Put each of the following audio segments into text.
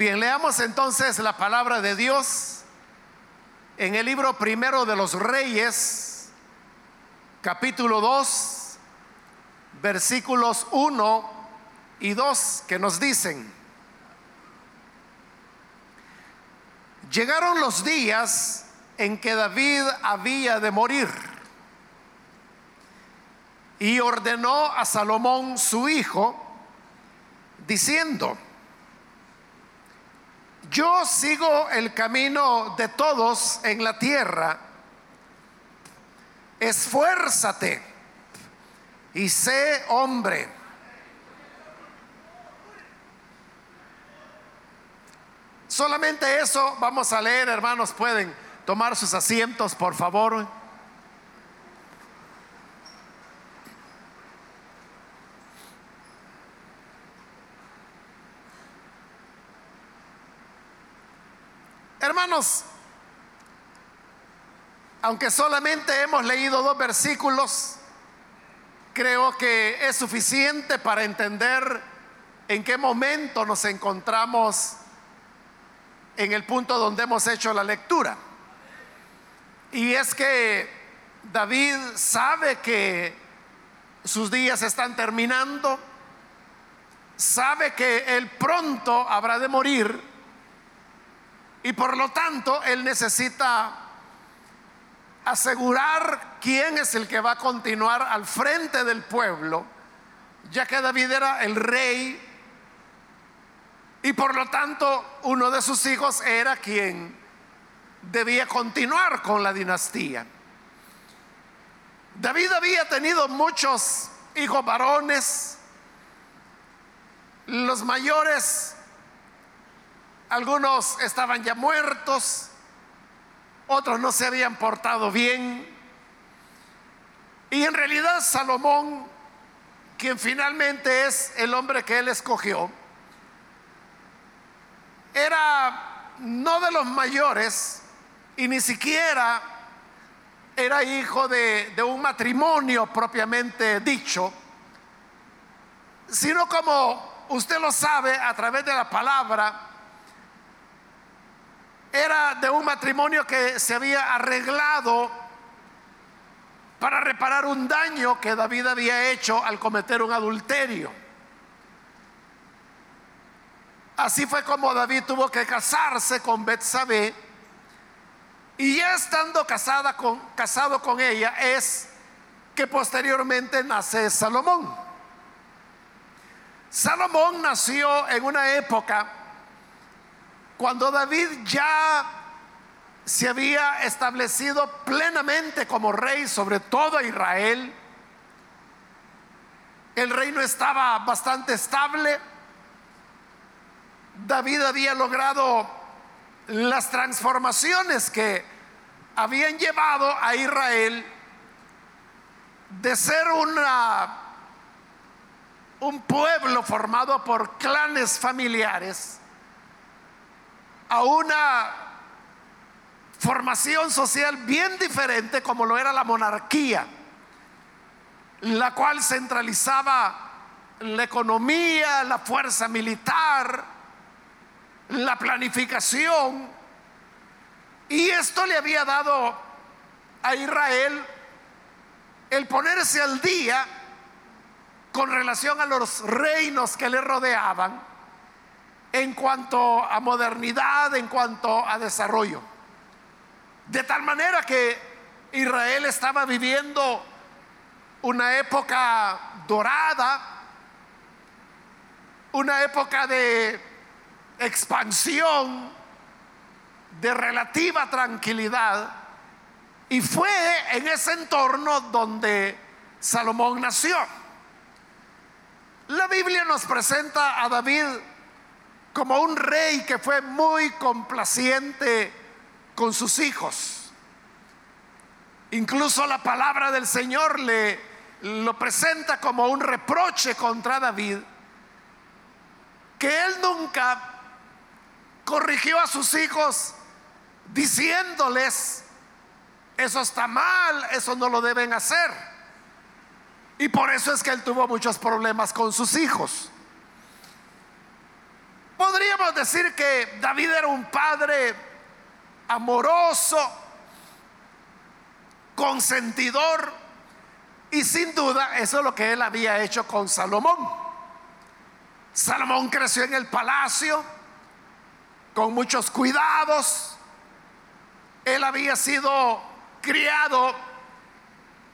Bien, leamos entonces la palabra de Dios en el libro primero de los Reyes, capítulo 2, versículos 1 y 2, que nos dicen, llegaron los días en que David había de morir y ordenó a Salomón su hijo, diciendo, yo sigo el camino de todos en la tierra, esfuérzate y sé hombre. Solamente eso vamos a leer, hermanos, pueden tomar sus asientos, por favor. Hermanos, aunque solamente hemos leído dos versículos, creo que es suficiente para entender en qué momento nos encontramos en el punto donde hemos hecho la lectura. Y es que David sabe que sus días están terminando, sabe que él pronto habrá de morir y por lo tanto él necesita asegurar quién es el que va a continuar al frente del pueblo, ya que David era el rey y por lo tanto uno de sus hijos era quien debía continuar con la dinastía. David había tenido muchos hijos varones, los mayores, algunos estaban ya muertos, otros no se habían portado bien. Y en realidad Salomón, quien finalmente es el hombre que él escogió, era no de los mayores, y ni siquiera era hijo de, un matrimonio propiamente dicho, sino como usted lo sabe a través de la palabra, era de un matrimonio que se había arreglado para reparar un daño que David había hecho al cometer un adulterio. Así fue como David tuvo que casarse con Betsabé y ya estando casada casado con ella es que posteriormente nace Salomón. Salomón nació en una época cuando David ya se había establecido plenamente como rey sobre todo Israel. El reino estaba bastante estable. David había logrado las transformaciones que habían llevado a Israel de ser una un pueblo formado por clanes familiares a una formación social bien diferente como lo era la monarquía, la cual centralizaba la economía, la fuerza militar, la planificación. Y esto le había dado a Israel el ponerse al día con relación a los reinos que le rodeaban en cuanto a modernidad, en cuanto a desarrollo. De tal manera que Israel estaba viviendo una época dorada, una época de expansión, de relativa tranquilidad, y fue en ese entorno donde Salomón nació. La Biblia nos presenta a David como un rey que fue muy complaciente con sus hijos. Incluso la palabra del Señor le lo presenta como un reproche contra David, que él nunca corrigió a sus hijos diciéndoles, eso está mal, eso no lo deben hacer. Y por eso es que él tuvo muchos problemas con sus hijos. Podríamos decir que David era un padre amoroso, consentidor, y sin duda eso es lo que él había hecho con Salomón. Salomón creció en el palacio con muchos cuidados. Él había sido criado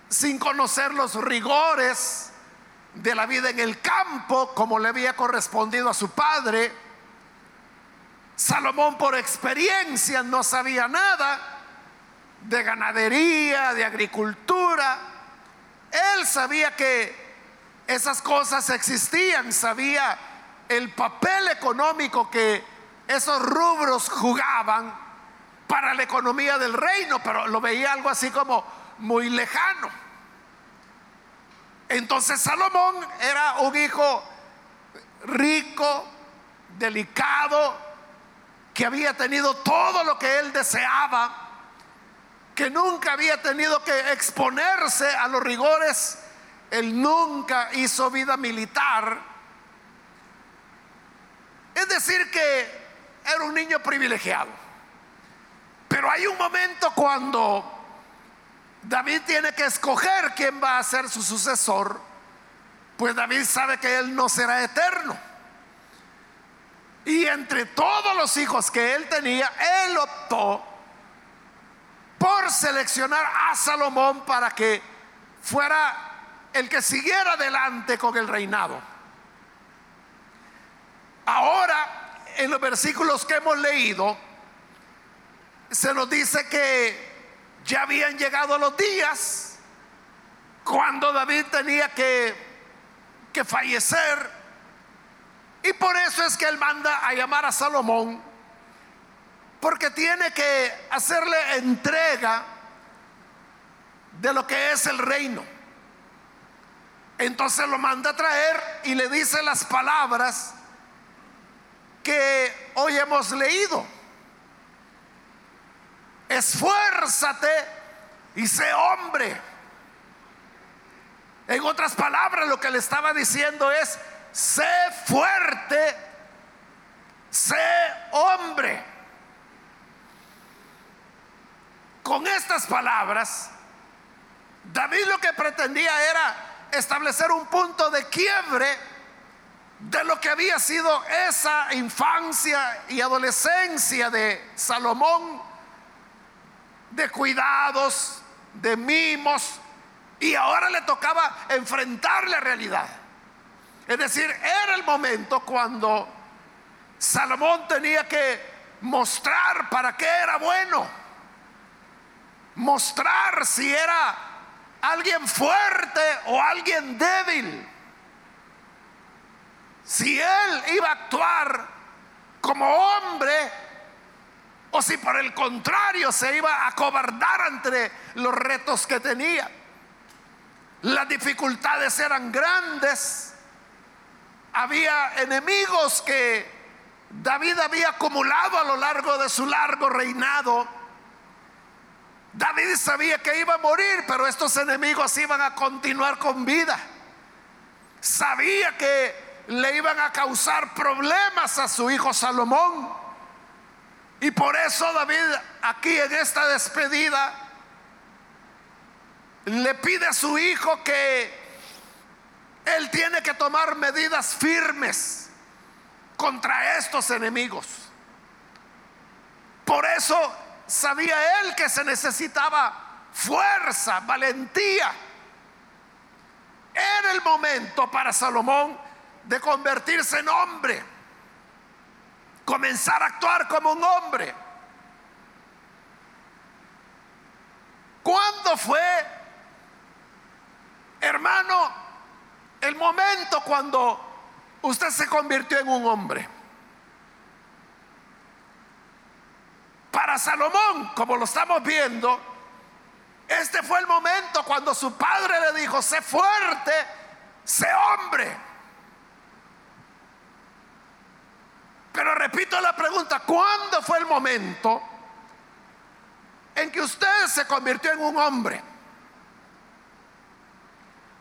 sin conocer los rigores de la vida en el campo como le había correspondido a su padre. Salomón por experiencia no sabía nada de ganadería, de agricultura. Él sabía que esas cosas existían, sabía el papel económico que esos rubros jugaban para la economía del reino, pero lo veía algo así como muy lejano. Entonces Salomón era un hijo rico, delicado, que había tenido todo lo que él deseaba, que nunca había tenido que exponerse a los rigores, él nunca hizo vida militar. Es decir, que era un niño privilegiado. Pero hay un momento cuando David tiene que escoger quién va a ser su sucesor, pues David sabe que él no será eterno. Y entre todos los hijos que él tenía, él optó por seleccionar a Salomón para que fuera el que siguiera adelante con el reinado. Ahora, en los versículos que hemos leído, se nos dice que ya habían llegado los días cuando David tenía que, que fallecer. Y por eso es que él manda a llamar a Salomón, porque tiene que hacerle entrega de lo que es el reino. Entonces lo manda a traer y le dice las palabras que hoy hemos leído esfuérzate y sé hombre. En otras palabras, lo que le estaba diciendo es, sé fuerte, sé hombre. Con estas palabras, David lo que pretendía era establecer un punto de quiebre de lo que había sido esa infancia y adolescencia de Salomón de cuidados, de mimos, y ahora le tocaba enfrentar la realidad. Es decir, era el momento cuando Salomón tenía que mostrar para qué era bueno, mostrar si era alguien fuerte o alguien débil, si él iba a actuar como hombre o si por el contrario se iba a cobardar ante los retos que tenía. Las dificultades eran grandes. Había enemigos que David había acumulado a lo largo de su largo reinado. David sabía que iba a morir, pero estos enemigos iban a continuar con vida. Sabía que le iban a causar problemas a su hijo Salomón. Y por eso David aquí en esta despedida le pide a su hijo que él tiene que tomar medidas firmes contra estos enemigos. Por eso sabía él que se necesitaba fuerza, valentía. Era el momento para Salomón de convertirse en hombre comenzar a actuar como un hombre. ¿Cuándo fue, hermano, el momento cuando usted se convirtió en un hombre? Para Salomón, como lo estamos viendo, este fue el momento cuando su padre le dijo, sé fuerte, sé hombre. Pero repito la pregunta, ¿cuándo fue el momento en que usted se convirtió en un hombre?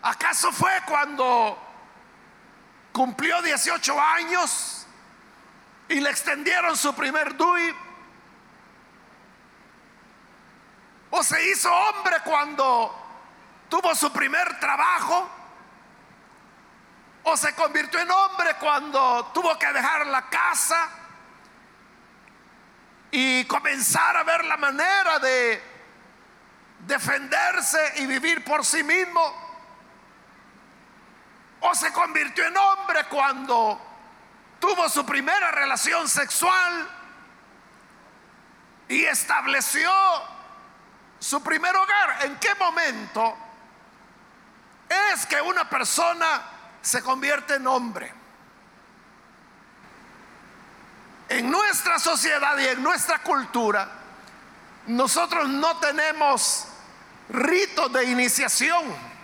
¿Acaso fue cuando cumplió 18 años y le extendieron su primer DUI. O se hizo hombre cuando tuvo su primer trabajo. O se convirtió en hombre cuando tuvo que dejar la casa y comenzar a ver la manera de defenderse y vivir por sí mismo. O se convirtió en hombre cuando tuvo su primera relación sexual y estableció su primer hogar. ¿En qué momento es que una persona se convierte en hombre? En nuestra sociedad y en nuestra cultura, nosotros no tenemos ritos de iniciación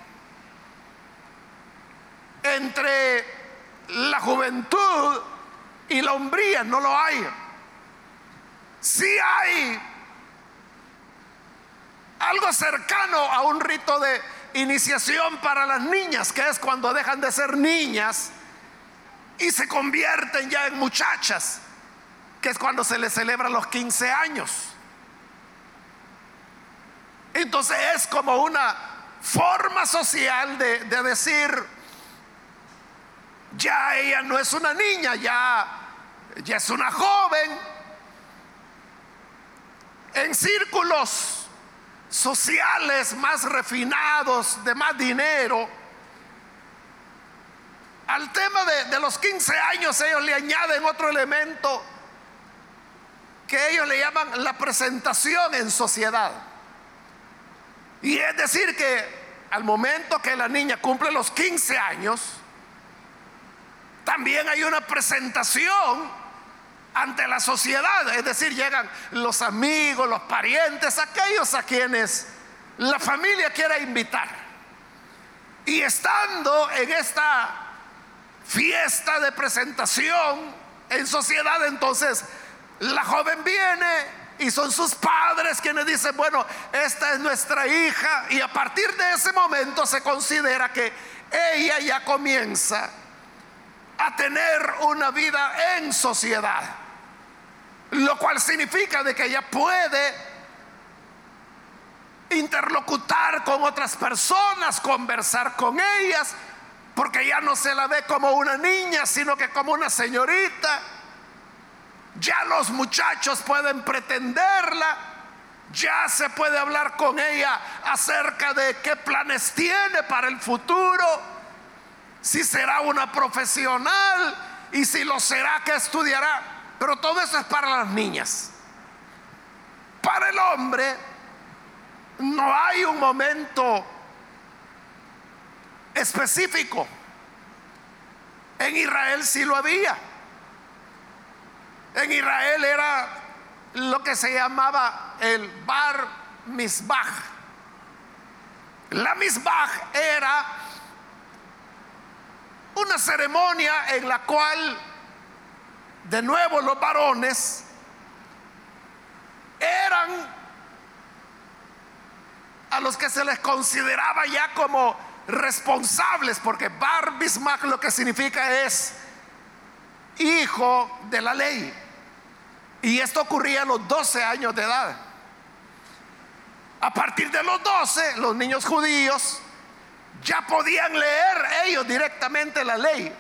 entre la juventud y la hombría, no lo hay. Sí hay algo cercano a un rito de iniciación para las niñas, que es cuando dejan de ser niñas y se convierten ya en muchachas, que es cuando se les celebra los 15 años. Entonces es como una forma social de decir, ya ella no es una niña, ya, ya es una joven. En círculos sociales más refinados, de más dinero, al tema de, de los 15 años ellos le añaden otro elemento que ellos le llaman la presentación en sociedad. Y es decir que al momento que la niña cumple los 15 años, también hay una presentación ante la sociedad, es decir, llegan los amigos, los parientes, aquellos a quienes la familia quiera invitar. Y estando en esta fiesta de presentación en sociedad, entonces la joven viene y son sus padres quienes dicen, bueno, esta es nuestra hija y a partir de ese momento se considera que ella ya comienza a tener una vida en sociedad. Lo cual significa de que ella puede interlocutar con otras personas, conversar con ellas, porque ya no se la ve como una niña, sino que como una señorita. Ya los muchachos pueden pretenderla, ya se puede hablar con ella acerca de qué planes tiene para el futuro si será una profesional y si lo será, que estudiará. Pero todo eso es para las niñas. Para el hombre no hay un momento específico. En Israel sí lo había. En Israel era lo que se llamaba el bar misbah. La misbah era una ceremonia en la cual, de nuevo, los varones eran a los que se les consideraba ya como responsables, porque Bar Bismarck lo que significa es hijo de la ley. Y esto ocurría a los 12 años de edad. A partir de los 12, los niños judíos ya podían leer ellos directamente la ley.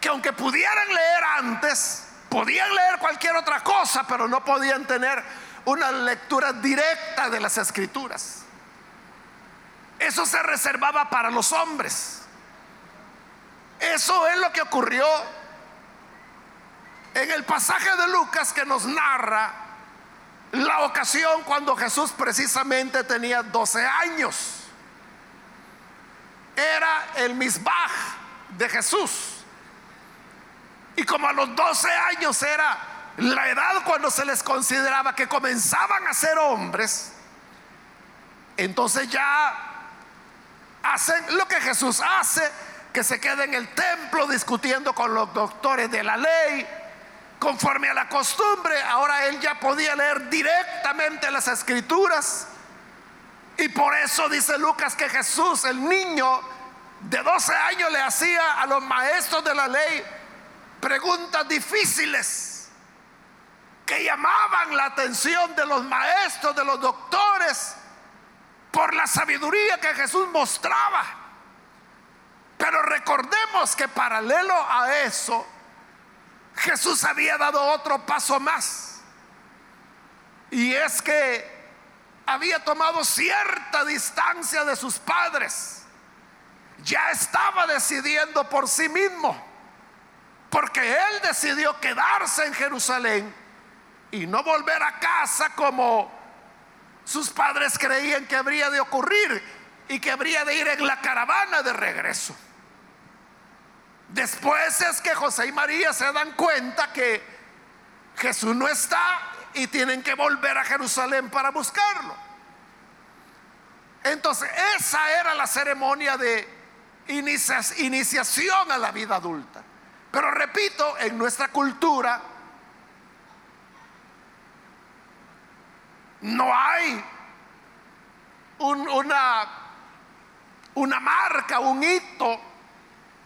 Que aunque pudieran leer antes, podían leer cualquier otra cosa, pero no podían tener una lectura directa de las escrituras. Eso se reservaba para los hombres. Eso es lo que ocurrió en el pasaje de Lucas que nos narra la ocasión cuando Jesús precisamente tenía 12 años era el misbaj de Jesús. Y como a los 12 años era la edad cuando se les consideraba que comenzaban a ser hombres, entonces ya hacen lo que Jesús hace, que se queda en el templo discutiendo con los doctores de la ley, conforme a la costumbre, ahora él ya podía leer directamente las escrituras y por eso dice Lucas que Jesús, el niño de 12 años, le hacía a los maestros de la ley preguntas difíciles que llamaban la atención de los maestros, de los doctores, por la sabiduría que Jesús mostraba. Pero recordemos que paralelo a eso, Jesús había dado otro paso más. Y es que había tomado cierta distancia de sus padres. Ya estaba decidiendo por sí mismo. Porque él decidió quedarse en Jerusalén y no volver a casa como sus padres creían que habría de ocurrir y que habría de ir en la caravana de regreso. Después es que José y María se dan cuenta que Jesús no está y tienen que volver a Jerusalén para buscarlo. Entonces, esa era la ceremonia de iniciación a la vida adulta. Pero repito, en nuestra cultura no hay una, marca, un hito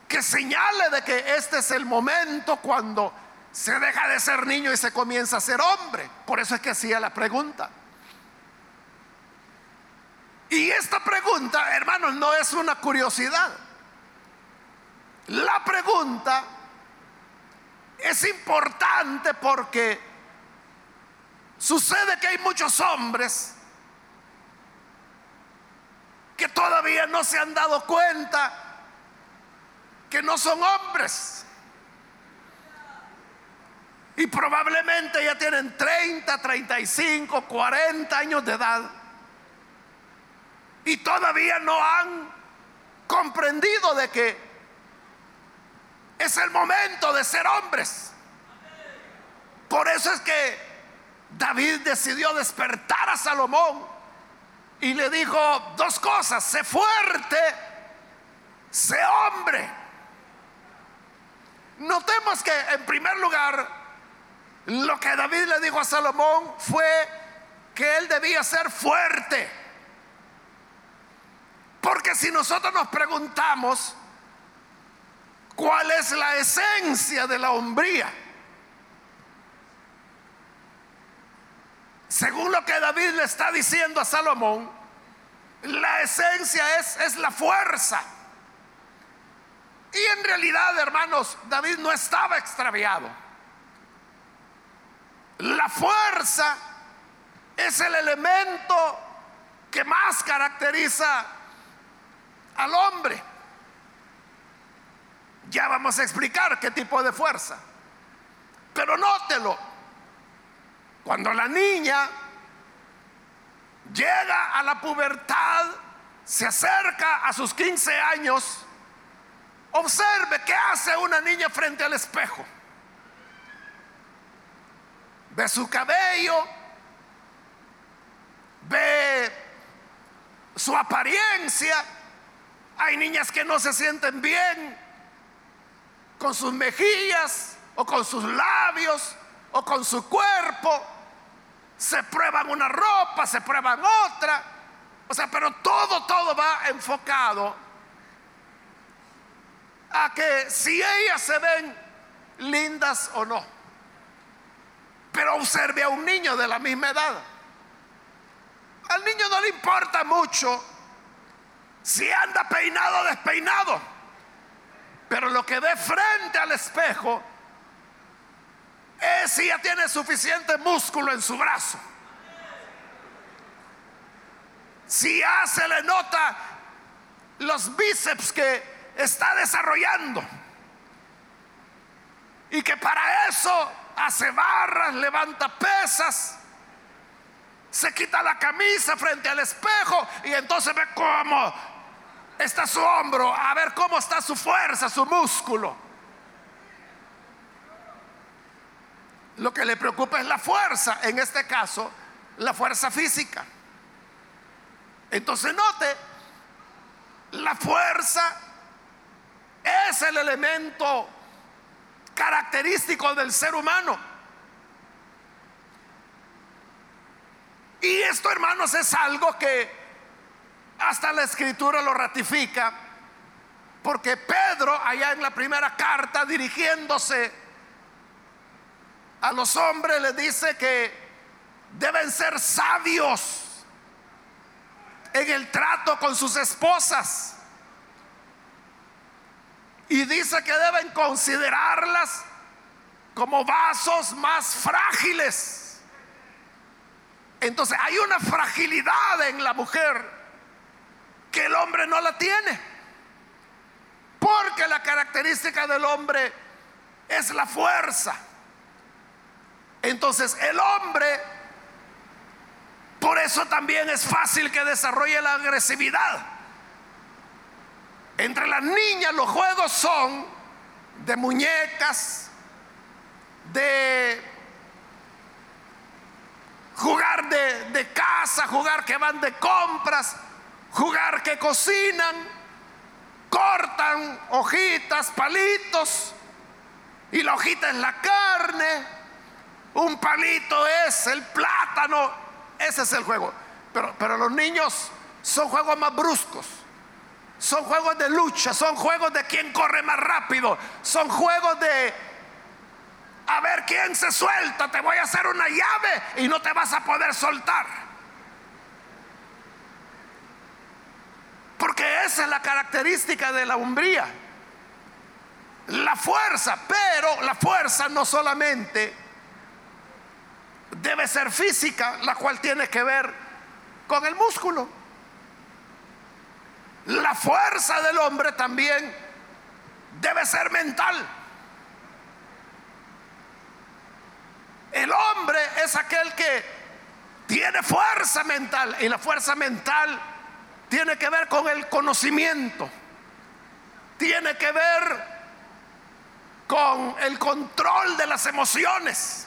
que señale de que este es el momento cuando se deja de ser niño y se comienza a ser hombre. Por eso es que hacía la pregunta. Y esta pregunta, hermanos, no es una curiosidad. La pregunta es importante porque sucede que hay muchos hombres que todavía no se han dado cuenta que no son hombres. Y probablemente ya tienen 30, 35, 40 años de edad. Y todavía no han comprendido de que es el momento de ser hombres. Por eso es que David decidió despertar a Salomón y le dijo dos cosas, sé fuerte, sé hombre. Notemos que en primer lugar, lo que David le dijo a Salomón fue que él debía ser fuerte. Porque si nosotros nos preguntamos cuál es la esencia de la hombría, según lo que David le está diciendo a Salomón, la esencia es, es la fuerza. Y en realidad, hermanos, David no estaba extraviado. La fuerza es el elemento que más caracteriza al hombre. Ya vamos a explicar qué tipo de fuerza. Pero nótelo, cuando la niña llega a la pubertad, se acerca a sus 15 años, Observe qué hace una niña frente al espejo. Ve su cabello, ve su apariencia. Hay niñas que no se sienten bien con sus mejillas o con sus labios o con su cuerpo. Se prueban una ropa, se prueban otra. O sea, pero todo, todo va enfocado a que si ellas se ven lindas o no. Pero observe a un niño de la misma edad. Al niño no le importa mucho si anda peinado o despeinado. Pero lo que ve frente al espejo es si ya tiene suficiente músculo en su brazo. Si ya se le nota los bíceps que está desarrollando. Y que para eso hace barras, levanta pesas, se quita la camisa frente al espejo y entonces ve cómo está su hombro, a ver cómo está su fuerza, su músculo. Lo que le preocupa es la fuerza, en este caso, la fuerza física. Entonces note, la fuerza es el elemento característico del ser humano. Y esto, hermanos, es algo que hasta la escritura lo ratifica, porque Pedro, allá en la primera carta, dirigiéndose a los hombres les dice que deben ser sabios en el trato con sus esposas. Y dice que deben considerarlas como vasos más frágiles. Entonces hay una fragilidad en la mujer que el hombre no la tiene. Porque la característica del hombre es la fuerza. Entonces el hombre, por eso también es fácil que desarrolle la agresividad. Entre las niñas los juegos son de muñecas, de jugar de, de, casa, jugar que van de compras, jugar que cocinan, cortan hojitas, palitos, y la hojita es la carne, un palito es el plátano, ese es el juego. Pero, pero los niños son juegos más bruscos. Son juegos de lucha, son juegos de quién corre más rápido, son juegos de a ver quién se suelta, te voy a hacer una llave y no te vas a poder soltar. Porque esa es la característica de la umbría. La fuerza, pero la fuerza no solamente debe ser física, la cual tiene que ver con el músculo. La fuerza del hombre también debe ser mental. El hombre es aquel que tiene fuerza mental y la fuerza mental tiene que ver con el conocimiento, tiene que ver con el control de las emociones.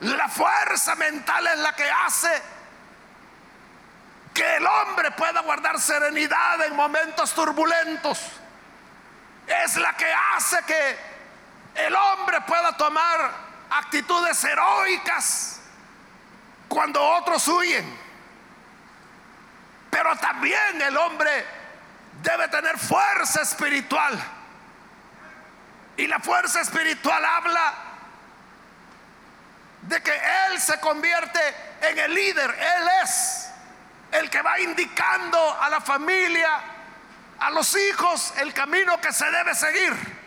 La fuerza mental es la que hace que el hombre pueda guardar serenidad en momentos turbulentos. Es la que hace que el hombre pueda tomar actitudes heroicas cuando otros huyen. Pero también el hombre debe tener fuerza espiritual. Y la fuerza espiritual habla de que Él se convierte en el líder. Él es el que va indicando a la familia, a los hijos, el camino que se debe seguir.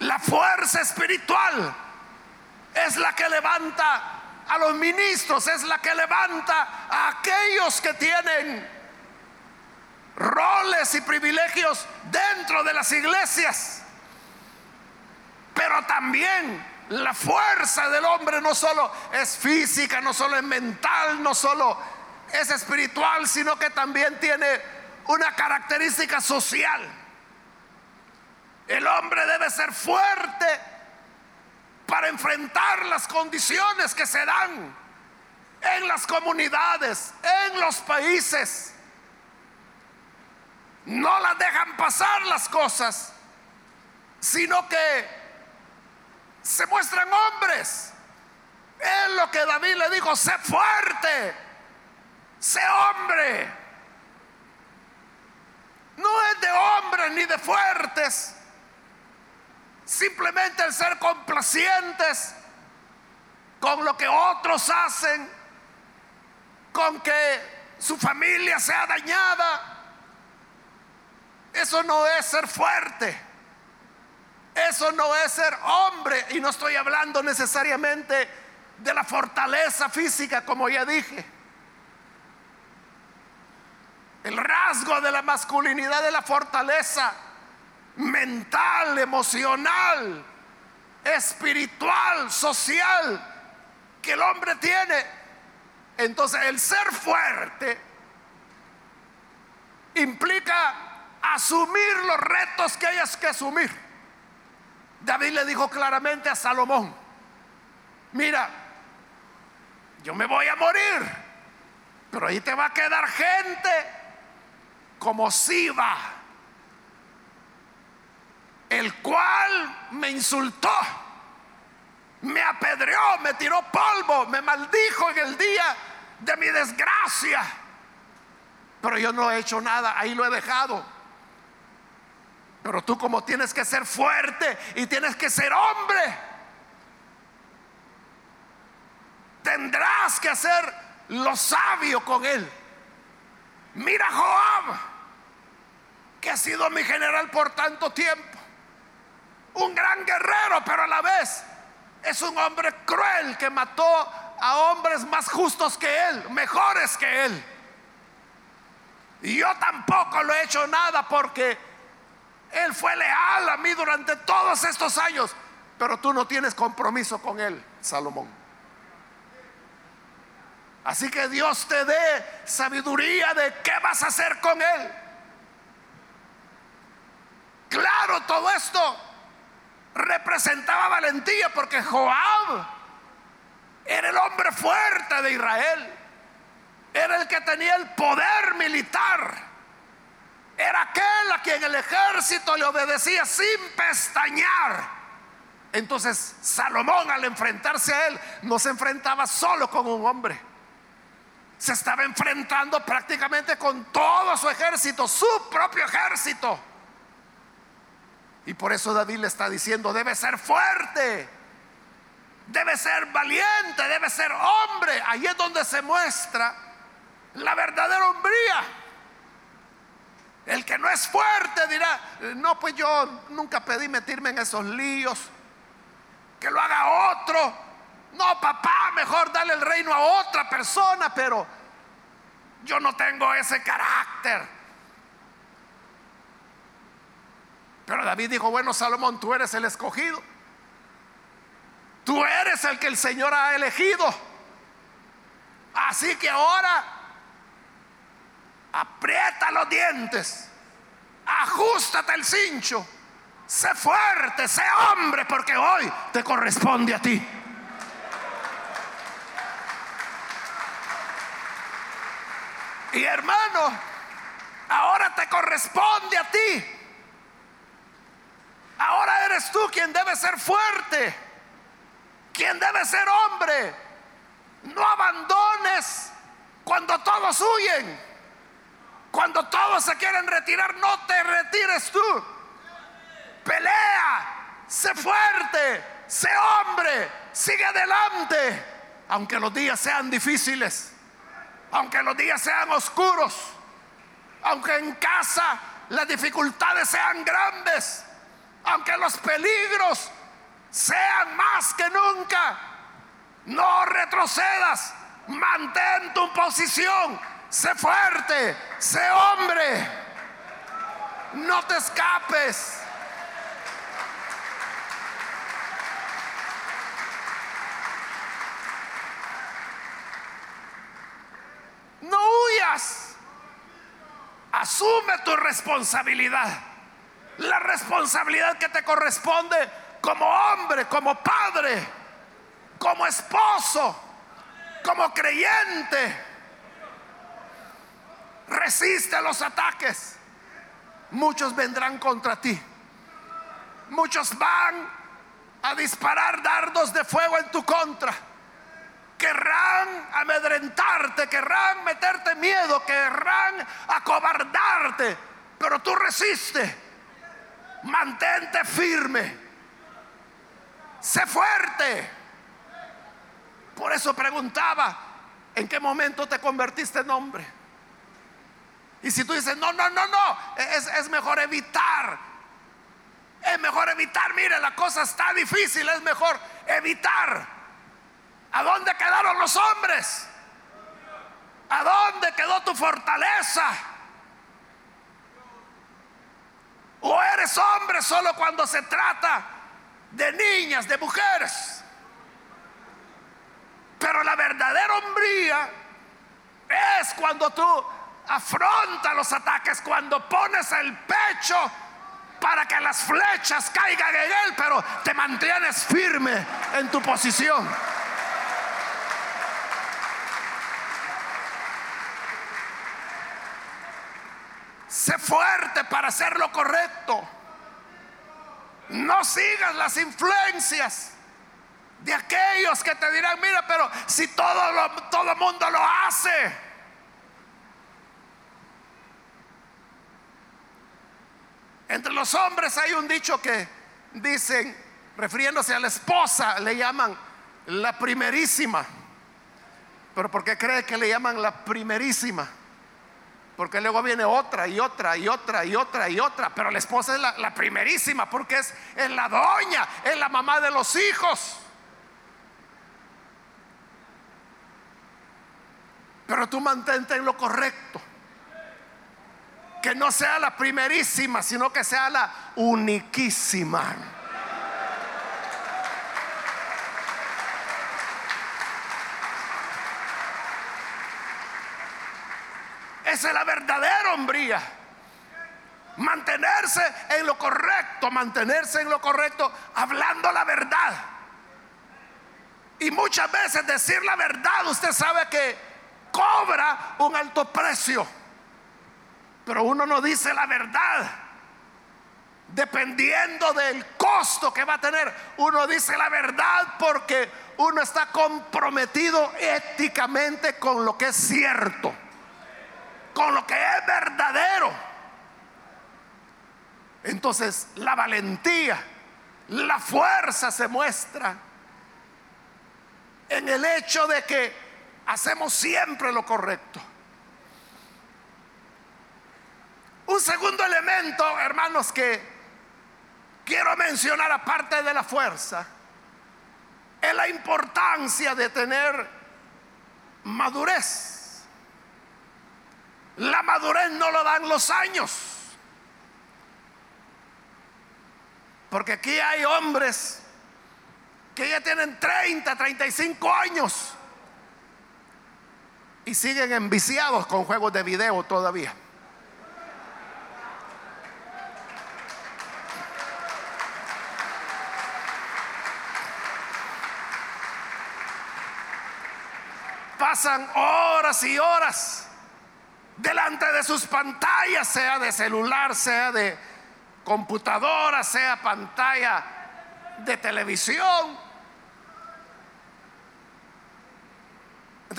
La fuerza espiritual es la que levanta a los ministros, es la que levanta a aquellos que tienen roles y privilegios dentro de las iglesias. Pero también la fuerza del hombre no solo es física, no solo es mental, no solo es espiritual, sino que también tiene una característica social. El hombre debe ser fuerte para enfrentar las condiciones que se dan en las comunidades, en los países. No las dejan pasar las cosas, sino que se muestran hombres. Es lo que David le dijo, sé fuerte, sé hombre. No es de hombres ni de fuertes. Simplemente el ser complacientes con lo que otros hacen, con que su familia sea dañada. Eso no es ser fuerte. Eso no es ser hombre. Y no estoy hablando necesariamente de la fortaleza física, como ya dije. El rasgo de la masculinidad de la fortaleza mental, emocional, espiritual, social que el hombre tiene. Entonces el ser fuerte implica asumir los retos que hayas que asumir. David le dijo claramente a Salomón, mira, yo me voy a morir, pero ahí te va a quedar gente como Siba, el cual me insultó, me apedreó, me tiró polvo, me maldijo en el día de mi desgracia. Pero yo no he hecho nada, ahí lo he dejado. Pero tú como tienes que ser fuerte y tienes que ser hombre, tendrás que hacer lo sabio con él. Mira Joab, que ha sido mi general por tanto tiempo. Un gran guerrero, pero a la vez es un hombre cruel que mató a hombres más justos que él, mejores que él. Y yo tampoco lo he hecho nada porque él fue leal a mí durante todos estos años. Pero tú no tienes compromiso con él, Salomón. Así que Dios te dé sabiduría de qué vas a hacer con él. Claro, todo esto representaba valentía porque Joab era el hombre fuerte de Israel. Era el que tenía el poder militar. Era aquel a quien el ejército le obedecía sin pestañear. Entonces Salomón al enfrentarse a él no se enfrentaba solo con un hombre. Se estaba enfrentando prácticamente con todo su ejército, su propio ejército. Y por eso David le está diciendo, debe ser fuerte, debe ser valiente, debe ser hombre. Ahí es donde se muestra la verdadera hombría. El que no es fuerte dirá, no, pues yo nunca pedí meterme en esos líos, que lo haga otro. No, papá, mejor dale el reino a otra persona, pero yo no tengo ese carácter. Pero David dijo, bueno, Salomón, tú eres el escogido. Tú eres el que el Señor ha elegido. Así que ahora aprieta los dientes, ajustate el cincho, sé fuerte, sé hombre, porque hoy te corresponde a ti. Y hermano, ahora te corresponde a ti. Ahora eres tú quien debe ser fuerte, quien debe ser hombre. No abandones cuando todos huyen, cuando todos se quieren retirar, no te retires tú. Pelea, sé fuerte, sé hombre, sigue adelante, aunque los días sean difíciles, aunque los días sean oscuros, aunque en casa las dificultades sean grandes aunque los peligros sean más que nunca, no retrocedas, mantén tu posición, sé fuerte, sé hombre, no te escapes. No huyas, asume tu responsabilidad la responsabilidad que te corresponde como hombre, como padre, como esposo, como creyente. Resiste los ataques. Muchos vendrán contra ti. Muchos van a disparar dardos de fuego en tu contra. Querrán amedrentarte, querrán meterte miedo, querrán acobardarte, pero tú resiste Mantente firme. Sé fuerte. Por eso preguntaba, ¿en qué momento te convertiste en hombre? Y si tú dices, no, no, no, no, es, es mejor evitar. Es mejor evitar, mire, la cosa está difícil, es mejor evitar. ¿A dónde quedaron los hombres? ¿A dónde quedó tu fortaleza? O eres hombre solo cuando se trata de niñas, de mujeres. Pero la verdadera hombría es cuando tú afrontas los ataques, cuando pones el pecho para que las flechas caigan en él, pero te mantienes firme en tu posición. Sé fuerte para hacer lo correcto. No sigas las influencias de aquellos que te dirán, mira, pero si todo lo, todo el mundo lo hace. Entre los hombres hay un dicho que dicen, refiriéndose a la esposa, le llaman la primerísima. Pero ¿por qué cree que le llaman la primerísima? Porque luego viene otra y otra y otra y otra y otra. Pero la esposa es la, primerísima porque es, es la doña, es la mamá de los hijos. Pero tú mantente en lo correcto. Que no sea la primerísima, sino que sea la uniquísima. Esa es la verdadera hombría. Mantenerse en lo correcto, mantenerse en lo correcto, hablando la verdad. Y muchas veces decir la verdad, usted sabe que cobra un alto precio. Pero uno no dice la verdad. Dependiendo del costo que va a tener, uno dice la verdad porque uno está comprometido éticamente con lo que es cierto con lo que es verdadero. Entonces la valentía, la fuerza se muestra en el hecho de que hacemos siempre lo correcto. Un segundo elemento, hermanos, que quiero mencionar aparte de la fuerza, es la importancia de tener madurez. La madurez no lo dan los años. Porque aquí hay hombres que ya tienen 30, 35 años y siguen enviciados con juegos de video todavía. Pasan horas y horas delante de sus pantallas, sea de celular, sea de computadora, sea pantalla de televisión.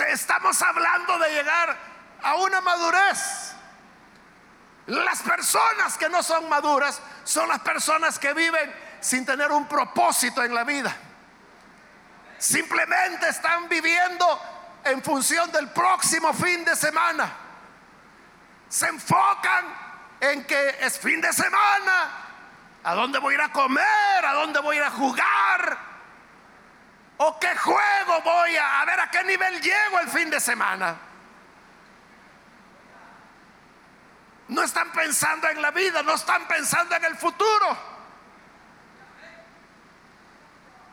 Estamos hablando de llegar a una madurez. Las personas que no son maduras son las personas que viven sin tener un propósito en la vida. Simplemente están viviendo en función del próximo fin de semana se enfocan en que es fin de semana, a dónde voy a ir a comer, a dónde voy a ir a jugar, o qué juego voy a, a ver a qué nivel llego el fin de semana. No están pensando en la vida, no están pensando en el futuro.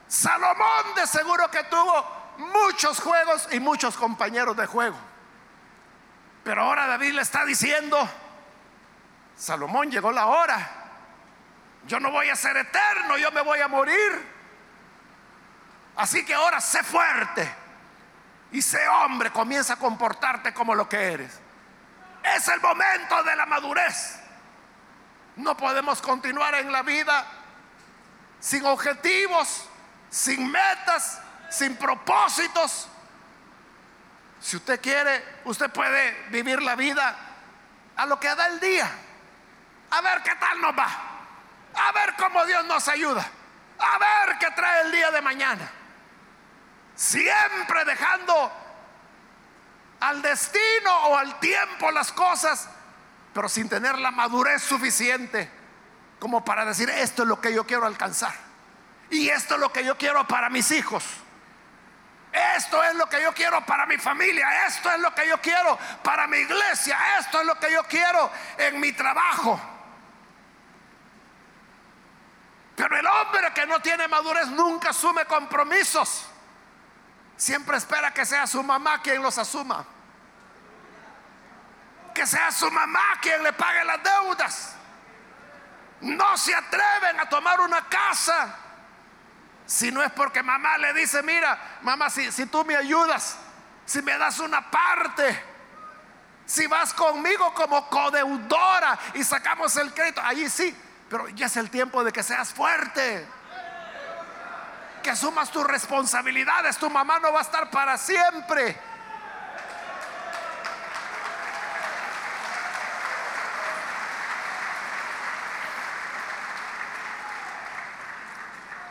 Salomón de seguro que tuvo muchos juegos y muchos compañeros de juego. Pero ahora David le está diciendo, Salomón llegó la hora. Yo no voy a ser eterno, yo me voy a morir. Así que ahora sé fuerte y sé hombre, comienza a comportarte como lo que eres. Es el momento de la madurez. No podemos continuar en la vida sin objetivos, sin metas, sin propósitos, si usted quiere, usted puede vivir la vida a lo que da el día. A ver qué tal nos va. A ver cómo Dios nos ayuda. A ver qué trae el día de mañana. Siempre dejando al destino o al tiempo las cosas, pero sin tener la madurez suficiente como para decir, esto es lo que yo quiero alcanzar. Y esto es lo que yo quiero para mis hijos. Esto es lo que yo quiero para mi familia, esto es lo que yo quiero para mi iglesia, esto es lo que yo quiero en mi trabajo. Pero el hombre que no tiene madurez nunca asume compromisos. Siempre espera que sea su mamá quien los asuma. Que sea su mamá quien le pague las deudas. No se atreven a tomar una casa si no es porque mamá le dice, mira, mamá, si, si tú me ayudas, si me das una parte, si vas conmigo como codeudora y sacamos el crédito, allí sí, pero ya es el tiempo de que seas fuerte. Que asumas tus responsabilidades, tu mamá no va a estar para siempre.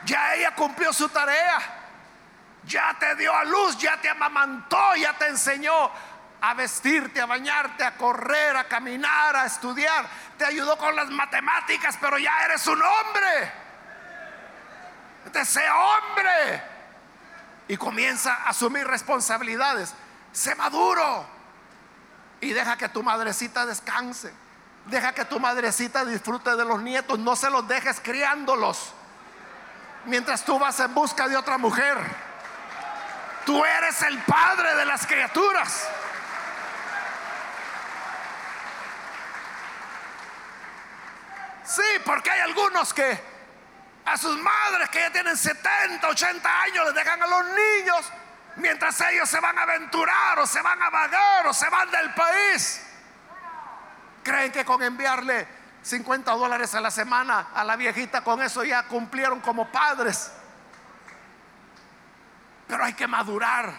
Ya ella cumplió su tarea. Ya te dio a luz, ya te amamantó, ya te enseñó a vestirte, a bañarte, a correr, a caminar, a estudiar. Te ayudó con las matemáticas, pero ya eres un hombre. Te sea hombre. Y comienza a asumir responsabilidades. Sé maduro. Y deja que tu madrecita descanse. Deja que tu madrecita disfrute de los nietos. No se los dejes criándolos. Mientras tú vas en busca de otra mujer. Tú eres el padre de las criaturas. Sí, porque hay algunos que a sus madres que ya tienen 70, 80 años les dejan a los niños mientras ellos se van a aventurar o se van a vagar o se van del país. Creen que con enviarle 50 dólares a la semana a la viejita, con eso ya cumplieron como padres. Pero hay que madurar.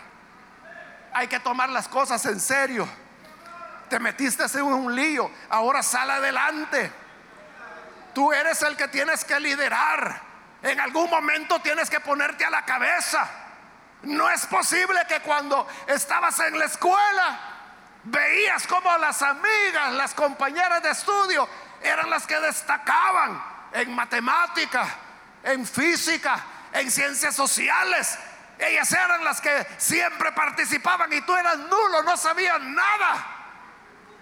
Hay que tomar las cosas en serio. Te metiste en un lío, ahora sal adelante. Tú eres el que tienes que liderar. En algún momento tienes que ponerte a la cabeza. No es posible que cuando estabas en la escuela veías como las amigas, las compañeras de estudio eran las que destacaban en matemática, en física, en ciencias sociales. Ellas eran las que siempre participaban y tú eras nulo, no sabías nada.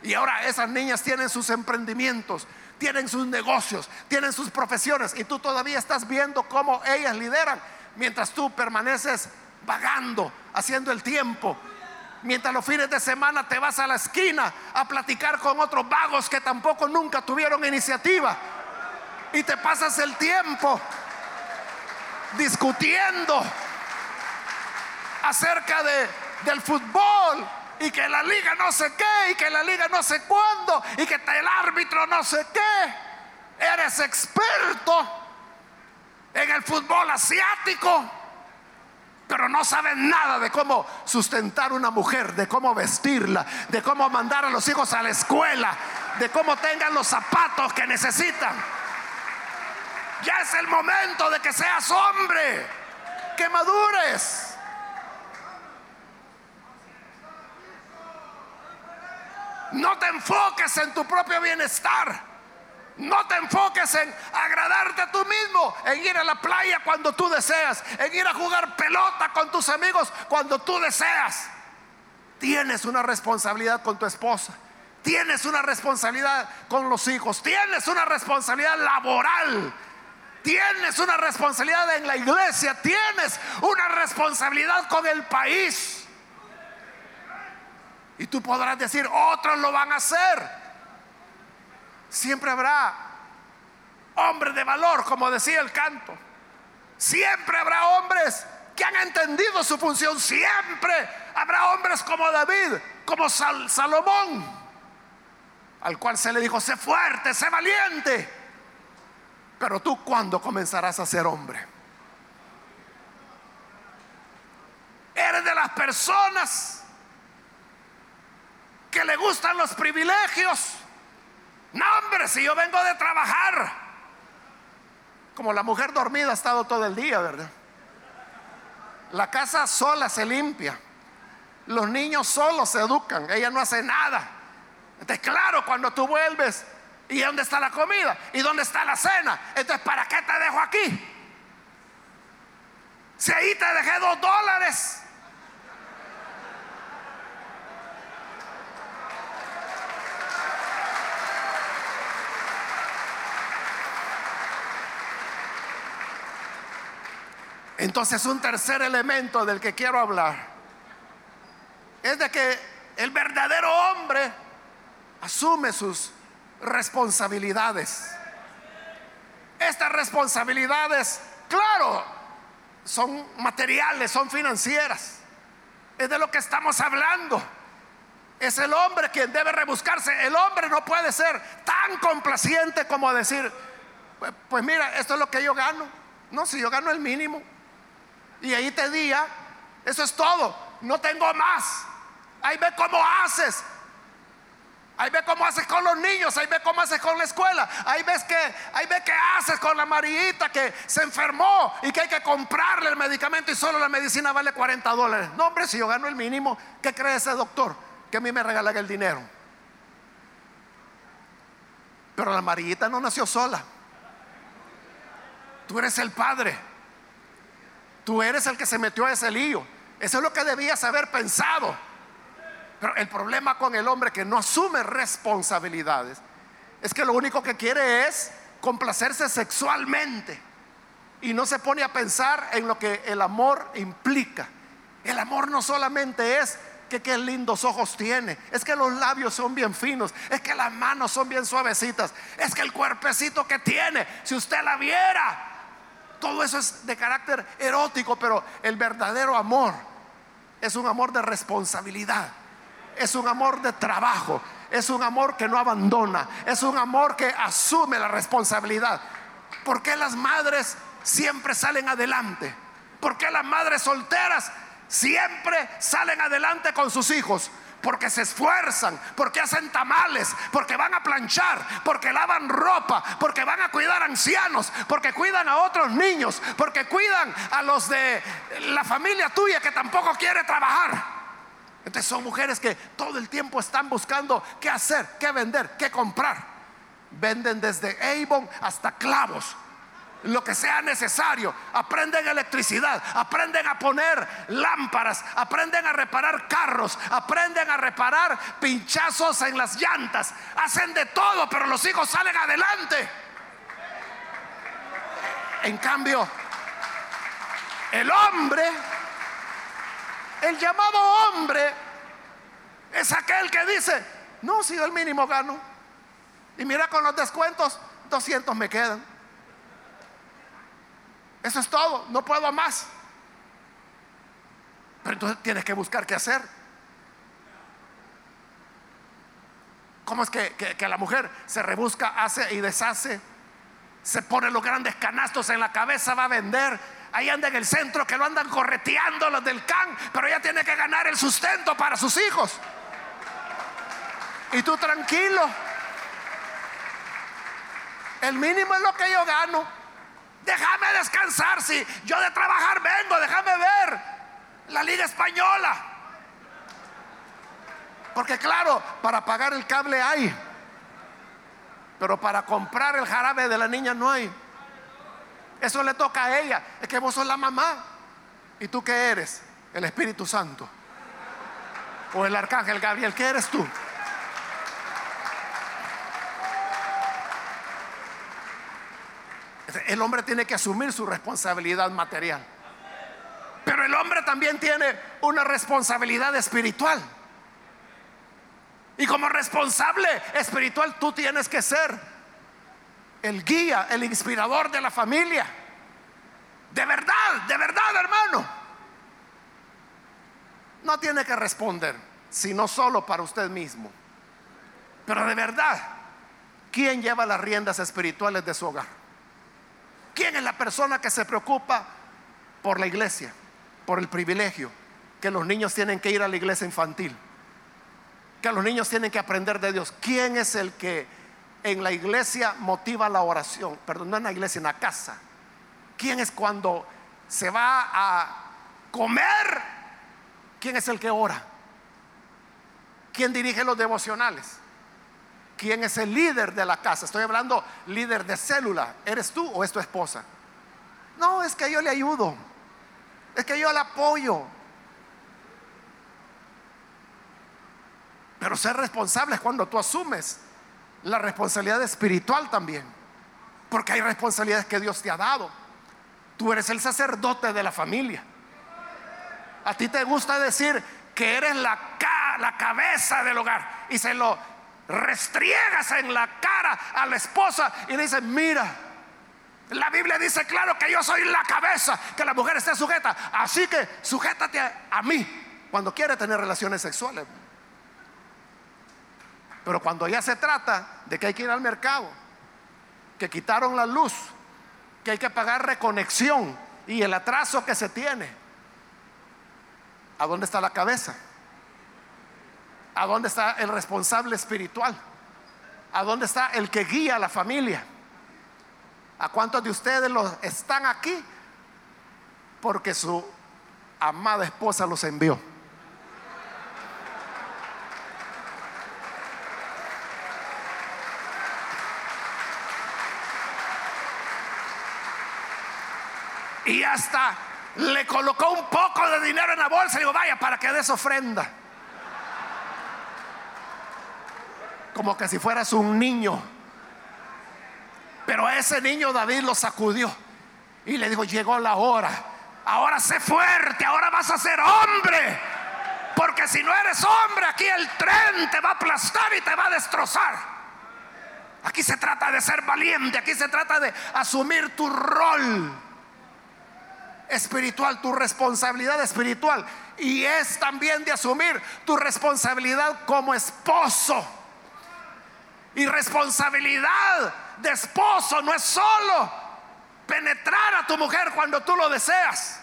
Y ahora esas niñas tienen sus emprendimientos, tienen sus negocios, tienen sus profesiones y tú todavía estás viendo cómo ellas lideran mientras tú permaneces vagando, haciendo el tiempo. Mientras los fines de semana te vas a la esquina a platicar con otros vagos que tampoco nunca tuvieron iniciativa. Y te pasas el tiempo discutiendo acerca de, del fútbol y que la liga no sé qué y que la liga no sé cuándo y que el árbitro no sé qué. Eres experto en el fútbol asiático, pero no sabes nada de cómo sustentar una mujer, de cómo vestirla, de cómo mandar a los hijos a la escuela, de cómo tengan los zapatos que necesitan. Ya es el momento de que seas hombre, que madures. No te enfoques en tu propio bienestar. No te enfoques en agradarte a tú mismo, en ir a la playa cuando tú deseas, en ir a jugar pelota con tus amigos cuando tú deseas. Tienes una responsabilidad con tu esposa, tienes una responsabilidad con los hijos, tienes una responsabilidad laboral, tienes una responsabilidad en la iglesia, tienes una responsabilidad con el país. Y tú podrás decir, otros lo van a hacer. Siempre habrá hombres de valor, como decía el canto. Siempre habrá hombres que han entendido su función. Siempre habrá hombres como David, como Salomón, al cual se le dijo, sé fuerte, sé valiente. Pero tú, ¿cuándo comenzarás a ser hombre? Eres de las personas que le gustan los privilegios. No, hombre, si yo vengo de trabajar, como la mujer dormida ha estado todo el día, ¿verdad? La casa sola se limpia, los niños solos se educan, ella no hace nada. Entonces, claro, cuando tú vuelves, ¿y dónde está la comida? ¿Y dónde está la cena? Entonces, ¿para qué te dejo aquí? Si ahí te dejé dos dólares. Entonces un tercer elemento del que quiero hablar es de que el verdadero hombre asume sus responsabilidades. Estas responsabilidades, claro, son materiales, son financieras. Es de lo que estamos hablando. Es el hombre quien debe rebuscarse. El hombre no puede ser tan complaciente como decir, pues, mira, esto es lo que yo gano. No, si yo gano el mínimo, y ahí te diga, eso es todo, no tengo más. Ahí ve cómo haces. Ahí ve cómo haces con los niños, ahí ve cómo haces con la escuela, ahí ves que, ahí ve qué haces con la amarillita que se enfermó y que hay que comprarle el medicamento y solo la medicina vale 40 dólares. No, hombre, si yo gano el mínimo, ¿qué cree ese doctor? Que a mí me regalan el dinero. Pero la amarillita no nació sola. Tú eres el padre. Tú eres el que se metió a ese lío. Eso es lo que debías haber pensado. Pero el problema con el hombre que no asume responsabilidades es que lo único que quiere es complacerse sexualmente y no se pone a pensar en lo que el amor implica. El amor no solamente es que qué lindos ojos tiene, es que los labios son bien finos, es que las manos son bien suavecitas, es que el cuerpecito que tiene, si usted la viera, todo eso es de carácter erótico, pero el verdadero amor es un amor de responsabilidad es un amor de trabajo, es un amor que no abandona, es un amor que asume la responsabilidad. ¿Por qué las madres siempre salen adelante? ¿Por qué las madres solteras siempre salen adelante con sus hijos? Porque se esfuerzan, porque hacen tamales, porque van a planchar, porque lavan ropa, porque van a cuidar ancianos, porque cuidan a otros niños, porque cuidan a los de la familia tuya que tampoco quiere trabajar. Entonces son mujeres que todo el tiempo están buscando qué hacer, qué vender, qué comprar. Venden desde Avon hasta clavos, lo que sea necesario. Aprenden electricidad, aprenden a poner lámparas, aprenden a reparar carros, aprenden a reparar pinchazos en las llantas. Hacen de todo, pero los hijos salen adelante. En cambio, el hombre el llamado hombre es aquel que dice, no, si yo el mínimo gano. Y mira con los descuentos, 200 me quedan. Eso es todo, no puedo más. Pero entonces tienes que buscar qué hacer. ¿Cómo es que, que, la mujer se rebusca, hace y deshace? Se pone los grandes canastos en la cabeza, va a vender ahí anda en el centro que lo andan correteando los del CAN, pero ella tiene que ganar el sustento para sus hijos. Y tú tranquilo. El mínimo es lo que yo gano. Déjame descansar si yo de trabajar vengo, déjame ver la liga española. Porque claro, para pagar el cable hay, pero para comprar el jarabe de la niña no hay. Eso le toca a ella. Es que vos sos la mamá. ¿Y tú qué eres? El Espíritu Santo. O el Arcángel Gabriel. ¿Qué eres tú? El hombre tiene que asumir su responsabilidad material. Pero el hombre también tiene una responsabilidad espiritual. Y como responsable espiritual tú tienes que ser el guía, el inspirador de la familia. De verdad, de verdad, hermano. No tiene que responder, sino solo para usted mismo. Pero de verdad, ¿quién lleva las riendas espirituales de su hogar? ¿Quién es la persona que se preocupa por la iglesia, por el privilegio, que los niños tienen que ir a la iglesia infantil, que los niños tienen que aprender de Dios? ¿Quién es el que en la iglesia motiva la oración, perdón, no en la iglesia, en la casa. ¿Quién es cuando se va a comer? ¿Quién es el que ora? ¿Quién dirige los devocionales? ¿Quién es el líder de la casa? Estoy hablando líder de célula. ¿Eres tú o es tu esposa? No, es que yo le ayudo. Es que yo le apoyo. Pero ser responsable es cuando tú asumes la responsabilidad espiritual también. Porque hay responsabilidades que Dios te ha dado. Tú eres el sacerdote de la familia. A ti te gusta decir que eres la, la cabeza del hogar y se lo restriegas en la cara a la esposa y le dices, mira, la Biblia dice claro que yo soy la cabeza, que la mujer esté sujeta. Así que sujétate a mí cuando quiere tener relaciones sexuales. Pero cuando ya se trata de que hay que ir al mercado, que quitaron la luz, que hay que pagar reconexión y el atraso que se tiene, ¿a dónde está la cabeza? ¿A dónde está el responsable espiritual? ¿A dónde está el que guía a la familia? ¿A cuántos de ustedes los están aquí? Porque su amada esposa los envió. Y hasta le colocó un poco de dinero en la bolsa y digo, vaya, para que des ofrenda. Como que si fueras un niño. Pero a ese niño David lo sacudió y le dijo, llegó la hora. Ahora sé fuerte, ahora vas a ser hombre. Porque si no eres hombre, aquí el tren te va a aplastar y te va a destrozar. Aquí se trata de ser valiente, aquí se trata de asumir tu rol espiritual, tu responsabilidad espiritual. Y es también de asumir tu responsabilidad como esposo. Y responsabilidad de esposo no es solo penetrar a tu mujer cuando tú lo deseas.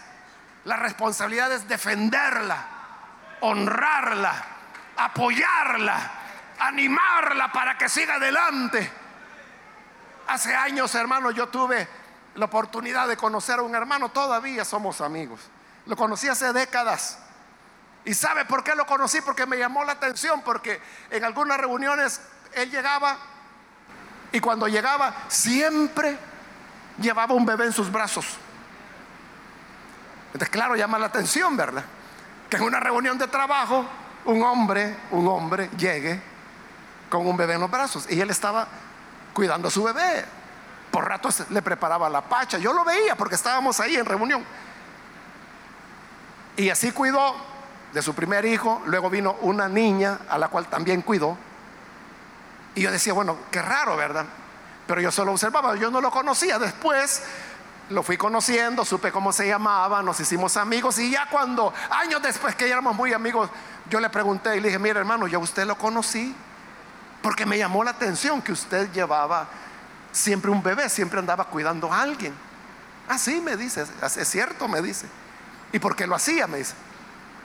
La responsabilidad es defenderla, honrarla, apoyarla, animarla para que siga adelante. Hace años, hermano, yo tuve la oportunidad de conocer a un hermano, todavía somos amigos. Lo conocí hace décadas. ¿Y sabe por qué lo conocí? Porque me llamó la atención, porque en algunas reuniones él llegaba y cuando llegaba siempre llevaba un bebé en sus brazos. Entonces, claro, llama la atención, ¿verdad? Que en una reunión de trabajo un hombre, un hombre llegue con un bebé en los brazos y él estaba cuidando a su bebé. Por ratos le preparaba la pacha. Yo lo veía porque estábamos ahí en reunión. Y así cuidó de su primer hijo. Luego vino una niña a la cual también cuidó. Y yo decía, bueno, qué raro, ¿verdad? Pero yo solo observaba, yo no lo conocía. Después lo fui conociendo, supe cómo se llamaba, nos hicimos amigos. Y ya cuando, años después que éramos muy amigos, yo le pregunté y le dije, mire hermano, yo usted lo conocí. Porque me llamó la atención que usted llevaba siempre un bebé, siempre andaba cuidando a alguien. Así ah, me dice, es cierto, me dice. ¿Y por qué lo hacía? Me dice.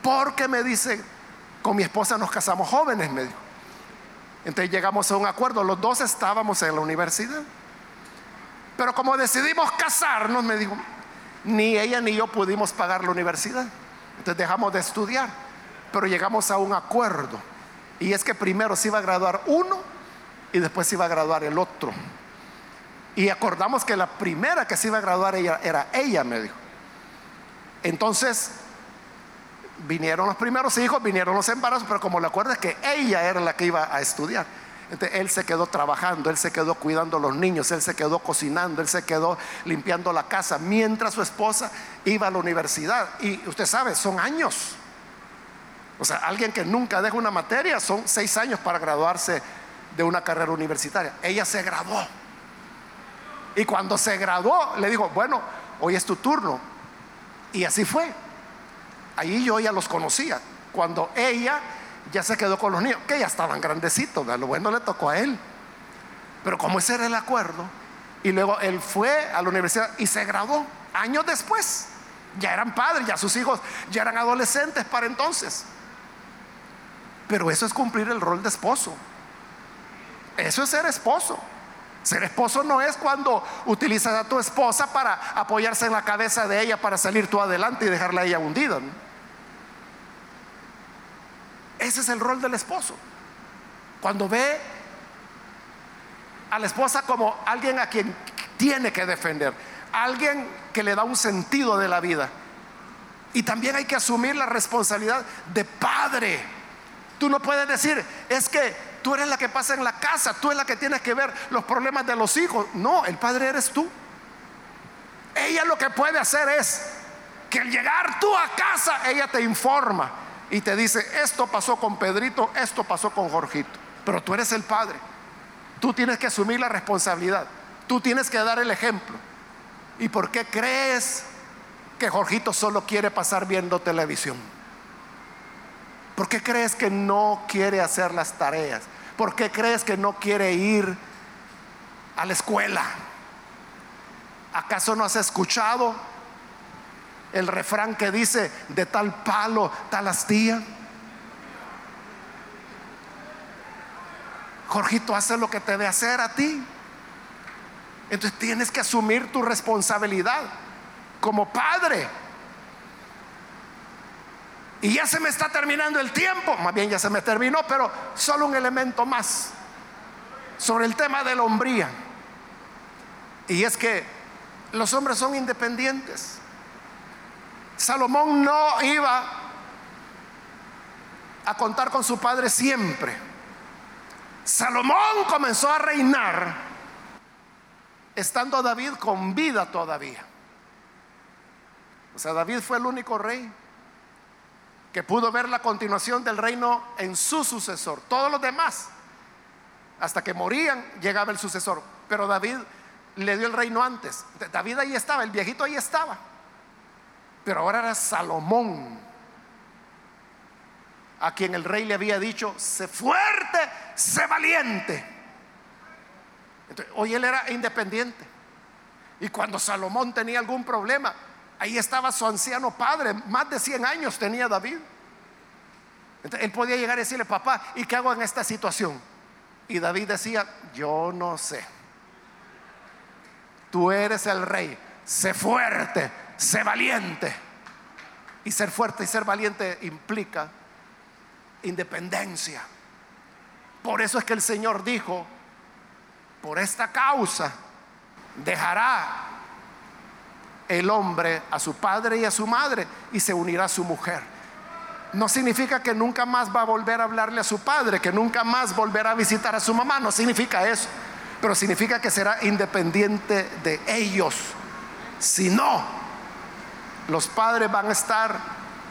Porque me dice, con mi esposa nos casamos jóvenes, me dijo. Entonces llegamos a un acuerdo, los dos estábamos en la universidad. Pero como decidimos casarnos, me dijo, ni ella ni yo pudimos pagar la universidad. Entonces dejamos de estudiar, pero llegamos a un acuerdo. Y es que primero se iba a graduar uno y después se iba a graduar el otro. Y acordamos que la primera que se iba a graduar era ella, me dijo. Entonces, vinieron los primeros hijos, vinieron los embarazos, pero como le acuerdas que ella era la que iba a estudiar. Entonces, él se quedó trabajando, él se quedó cuidando a los niños, él se quedó cocinando, él se quedó limpiando la casa, mientras su esposa iba a la universidad. Y usted sabe, son años. O sea, alguien que nunca deja una materia, son seis años para graduarse de una carrera universitaria. Ella se graduó. Y cuando se graduó, le dijo, bueno, hoy es tu turno. Y así fue. Ahí yo ya los conocía. Cuando ella ya se quedó con los niños, que ya estaban grandecitos, lo bueno le tocó a él. Pero como ese era el acuerdo, y luego él fue a la universidad y se graduó años después. Ya eran padres, ya sus hijos ya eran adolescentes para entonces. Pero eso es cumplir el rol de esposo. Eso es ser esposo. Ser esposo no es cuando utilizas a tu esposa para apoyarse en la cabeza de ella para salir tú adelante y dejarla a ella hundida. Ese es el rol del esposo. Cuando ve a la esposa como alguien a quien tiene que defender, alguien que le da un sentido de la vida. Y también hay que asumir la responsabilidad de padre. Tú no puedes decir, es que tú eres la que pasa en la casa, tú eres la que tienes que ver los problemas de los hijos. No, el padre eres tú. Ella lo que puede hacer es que al llegar tú a casa, ella te informa y te dice, esto pasó con Pedrito, esto pasó con Jorgito. Pero tú eres el padre. Tú tienes que asumir la responsabilidad. Tú tienes que dar el ejemplo. ¿Y por qué crees que Jorgito solo quiere pasar viendo televisión? ¿Por qué crees que no quiere hacer las tareas? ¿Por qué crees que no quiere ir a la escuela? ¿Acaso no has escuchado el refrán que dice de tal palo, tal astilla? Jorgito hace lo que te debe hacer a ti. Entonces tienes que asumir tu responsabilidad como padre. Y ya se me está terminando el tiempo, más bien ya se me terminó, pero solo un elemento más sobre el tema de la hombría. Y es que los hombres son independientes. Salomón no iba a contar con su padre siempre. Salomón comenzó a reinar estando David con vida todavía. O sea, David fue el único rey que pudo ver la continuación del reino en su sucesor. Todos los demás, hasta que morían, llegaba el sucesor. Pero David le dio el reino antes. David ahí estaba, el viejito ahí estaba. Pero ahora era Salomón, a quien el rey le había dicho, sé fuerte, sé valiente. hoy él era independiente. Y cuando Salomón tenía algún problema, ahí estaba su anciano padre, más de 100 años tenía David. él podía llegar y decirle, papá, ¿y qué hago en esta situación? Y David decía, yo no sé tú eres el rey, sé fuerte, sé valiente. Y ser fuerte y ser valiente implica independencia. Por eso es que el Señor dijo, por esta causa dejará el hombre a su padre y a su madre y se unirá a su mujer. No significa que nunca más va a volver a hablarle a su padre, que nunca más volverá a visitar a su mamá, no significa eso pero significa que será independiente de ellos. Si no, los padres van a estar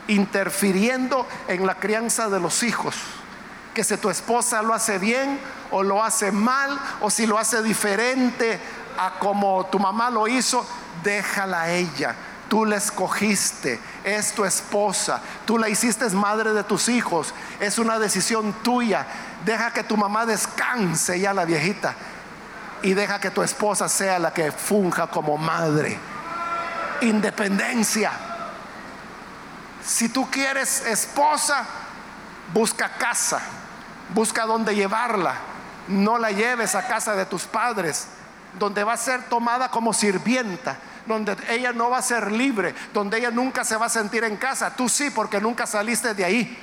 interfiriendo en la crianza de los hijos. Que si tu esposa lo hace bien o lo hace mal, o si lo hace diferente a como tu mamá lo hizo, déjala a ella. Tú la escogiste, es tu esposa, tú la hiciste madre de tus hijos, es una decisión tuya. Deja que tu mamá descanse ya la viejita y deja que tu esposa sea la que funja como madre. Independencia. Si tú quieres esposa, busca casa, busca dónde llevarla. No la lleves a casa de tus padres, donde va a ser tomada como sirvienta, donde ella no va a ser libre, donde ella nunca se va a sentir en casa. Tú sí, porque nunca saliste de ahí.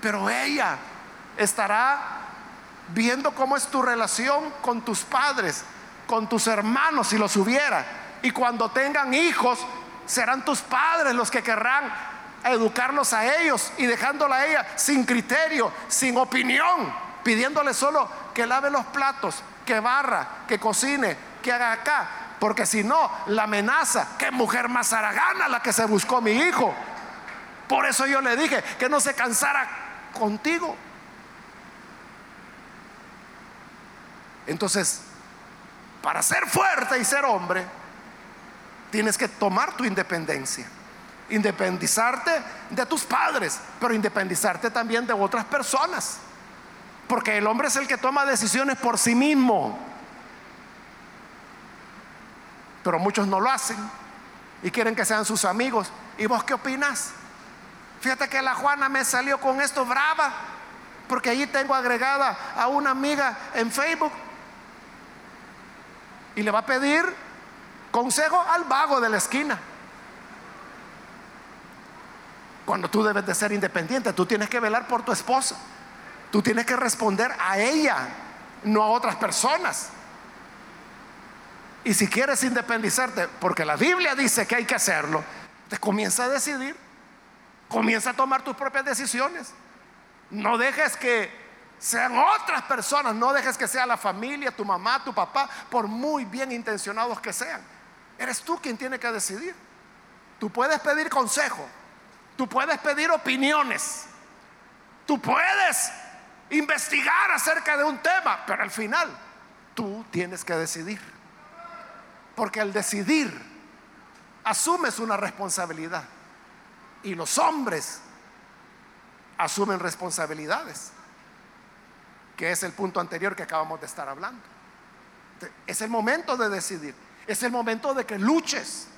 Pero ella estará viendo cómo es tu relación con tus padres, con tus hermanos, si los hubiera. Y cuando tengan hijos, serán tus padres los que querrán educarlos a ellos y dejándola a ella sin criterio, sin opinión, pidiéndole solo que lave los platos, que barra, que cocine, que haga acá. Porque si no, la amenaza, qué mujer más aragana la que se buscó mi hijo. Por eso yo le dije que no se cansara contigo. Entonces, para ser fuerte y ser hombre, tienes que tomar tu independencia. Independizarte de tus padres, pero independizarte también de otras personas. Porque el hombre es el que toma decisiones por sí mismo. Pero muchos no lo hacen y quieren que sean sus amigos. ¿Y vos qué opinas? Fíjate que la Juana me salió con esto brava, porque allí tengo agregada a una amiga en Facebook y le va a pedir consejo al vago de la esquina. Cuando tú debes de ser independiente, tú tienes que velar por tu esposa. Tú tienes que responder a ella, no a otras personas. Y si quieres independizarte, porque la Biblia dice que hay que hacerlo, te comienza a decidir, comienza a tomar tus propias decisiones. No dejes que sean otras personas, no dejes que sea la familia, tu mamá, tu papá, por muy bien intencionados que sean. Eres tú quien tiene que decidir. Tú puedes pedir consejo, tú puedes pedir opiniones, tú puedes investigar acerca de un tema, pero al final tú tienes que decidir. Porque al decidir asumes una responsabilidad y los hombres asumen responsabilidades que es el punto anterior que acabamos de estar hablando. Es el momento de decidir, es el momento de que luches,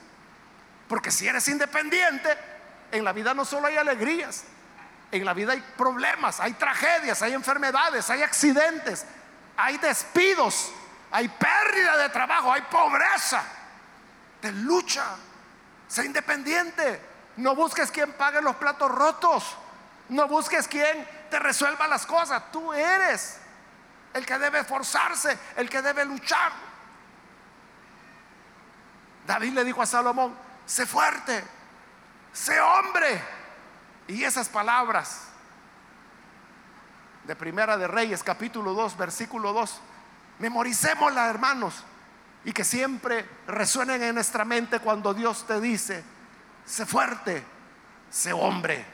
porque si eres independiente, en la vida no solo hay alegrías, En la vida hay problemas, hay tragedias, hay enfermedades, hay accidentes, hay despidos, hay pérdida de trabajo, hay pobreza. Te lucha, sé independiente. No busques quien pague los platos rotos. No busques quien te resuelva las cosas. Tú eres el que debe esforzarse, el que debe luchar. David le dijo a Salomón, sé fuerte, sé hombre. Y esas palabras de Primera de Reyes, capítulo 2, versículo 2, memoricémoslas, hermanos, y que siempre resuenen en nuestra mente cuando Dios te dice, sé fuerte, sé hombre,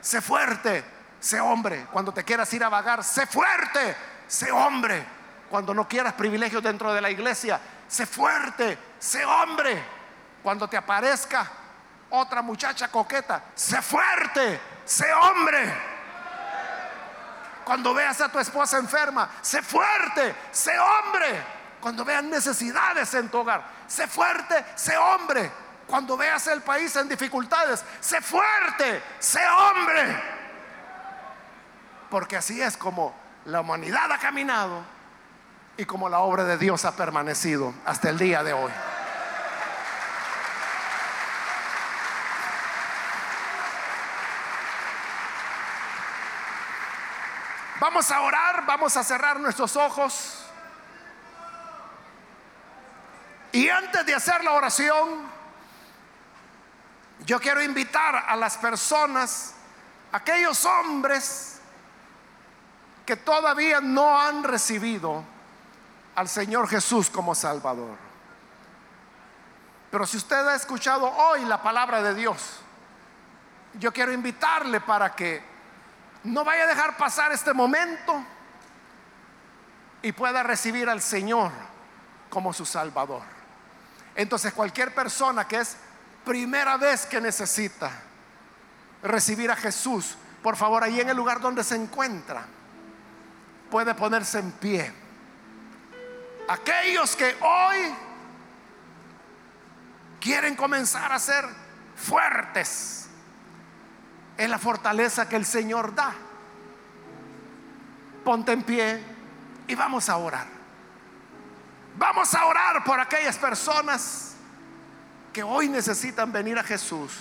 sé fuerte, sé hombre. Cuando te quieras ir a vagar, sé fuerte, sé hombre. Cuando no quieras privilegios dentro de la iglesia, sé fuerte, sé hombre. Cuando te aparezca otra muchacha coqueta, sé fuerte, sé hombre. Cuando veas a tu esposa enferma, sé fuerte, sé hombre. Cuando veas necesidades en tu hogar, sé fuerte, sé hombre. Cuando veas el país en dificultades, sé fuerte, sé hombre. Porque así es como la humanidad ha caminado y como la obra de Dios ha permanecido hasta el día de hoy. Vamos a orar, vamos a cerrar nuestros ojos. Y antes de hacer la oración, yo quiero invitar a las personas, aquellos hombres que todavía no han recibido al Señor Jesús como Salvador. Pero si usted ha escuchado hoy la palabra de Dios, yo quiero invitarle para que no vaya a dejar pasar este momento y pueda recibir al Señor como su Salvador. Entonces cualquier persona que es primera vez que necesita recibir a Jesús, por favor, ahí en el lugar donde se encuentra, puede ponerse en pie. Aquellos que hoy quieren comenzar a ser fuertes es la fortaleza que el Señor da. Ponte en pie y vamos a orar. Vamos a orar por aquellas personas que hoy necesitan venir a Jesús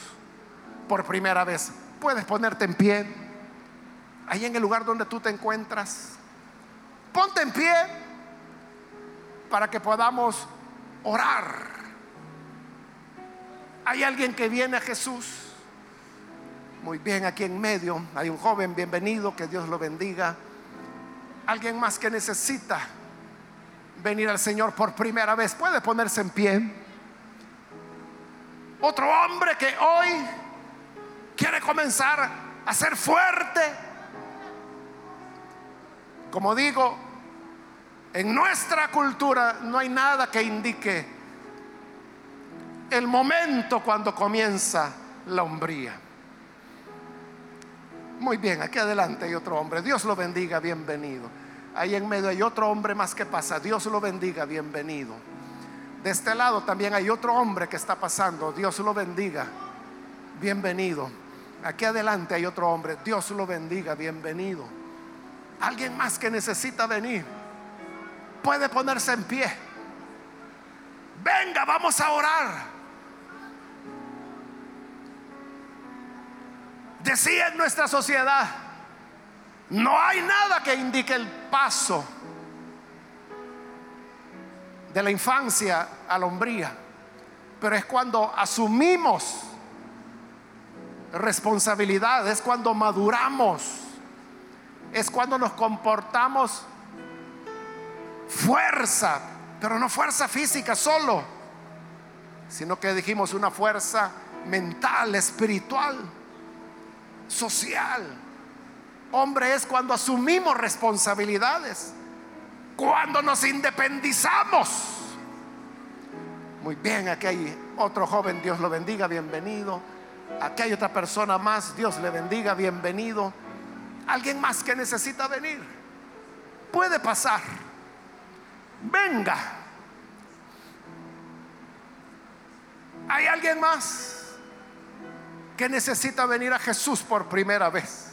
por primera vez. Puedes ponerte en pie ahí en el lugar donde tú te encuentras. Ponte en pie para que podamos orar. Hay alguien que viene a Jesús. Muy bien, aquí en medio hay un joven, bienvenido, que Dios lo bendiga. Alguien más que necesita venir al Señor por primera vez, puede ponerse en pie. Otro hombre que hoy quiere comenzar a ser fuerte. Como digo, en nuestra cultura no hay nada que indique el momento cuando comienza la hombría. Muy bien, aquí adelante hay otro hombre. Dios lo bendiga, bienvenido. Ahí en medio hay otro hombre más que pasa. Dios lo bendiga, bienvenido. De este lado también hay otro hombre que está pasando. Dios lo bendiga, bienvenido. Aquí adelante hay otro hombre. Dios lo bendiga, bienvenido. Alguien más que necesita venir. Puede ponerse en pie. Venga, vamos a orar. Decía en nuestra sociedad, no hay nada que indique el paso de la infancia a la hombría, pero es cuando asumimos responsabilidad, es cuando maduramos, es cuando nos comportamos fuerza, pero no fuerza física solo, sino que dijimos una fuerza mental, espiritual social. Hombre es cuando asumimos responsabilidades, cuando nos independizamos. Muy bien, aquí hay otro joven, Dios lo bendiga, bienvenido. Aquí hay otra persona más, Dios le bendiga, bienvenido. Alguien más que necesita venir. Puede pasar. Venga. ¿Hay alguien más? que necesita venir a Jesús por primera vez.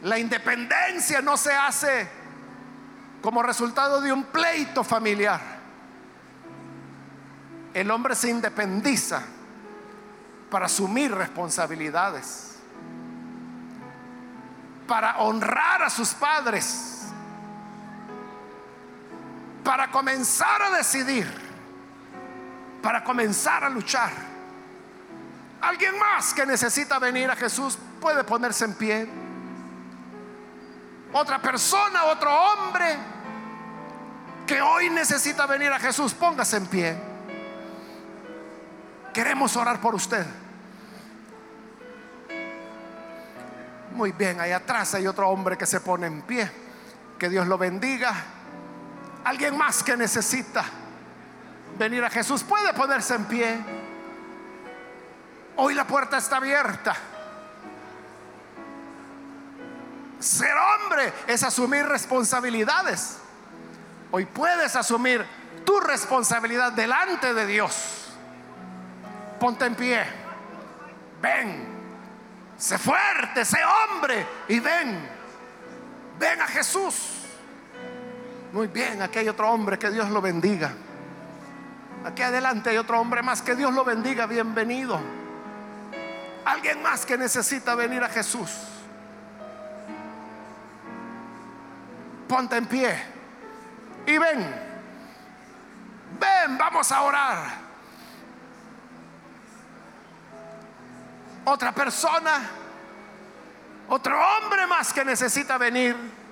La independencia no se hace como resultado de un pleito familiar. El hombre se independiza para asumir responsabilidades, para honrar a sus padres, para comenzar a decidir, para comenzar a luchar. Alguien más que necesita venir a Jesús puede ponerse en pie. Otra persona, otro hombre que hoy necesita venir a Jesús, póngase en pie. Queremos orar por usted. Muy bien, ahí atrás hay otro hombre que se pone en pie. Que Dios lo bendiga. Alguien más que necesita venir a Jesús puede ponerse en pie. Hoy la puerta está abierta. Ser hombre es asumir responsabilidades. Hoy puedes asumir tu responsabilidad delante de Dios. Ponte en pie. Ven. Sé fuerte, sé hombre y ven. Ven a Jesús. Muy bien, aquí hay otro hombre, que Dios lo bendiga. Aquí adelante hay otro hombre más, que Dios lo bendiga, bienvenido. Alguien más que necesita venir a Jesús. Ponte en pie y ven. Ven, vamos a orar. Otra persona, otro hombre más que necesita venir.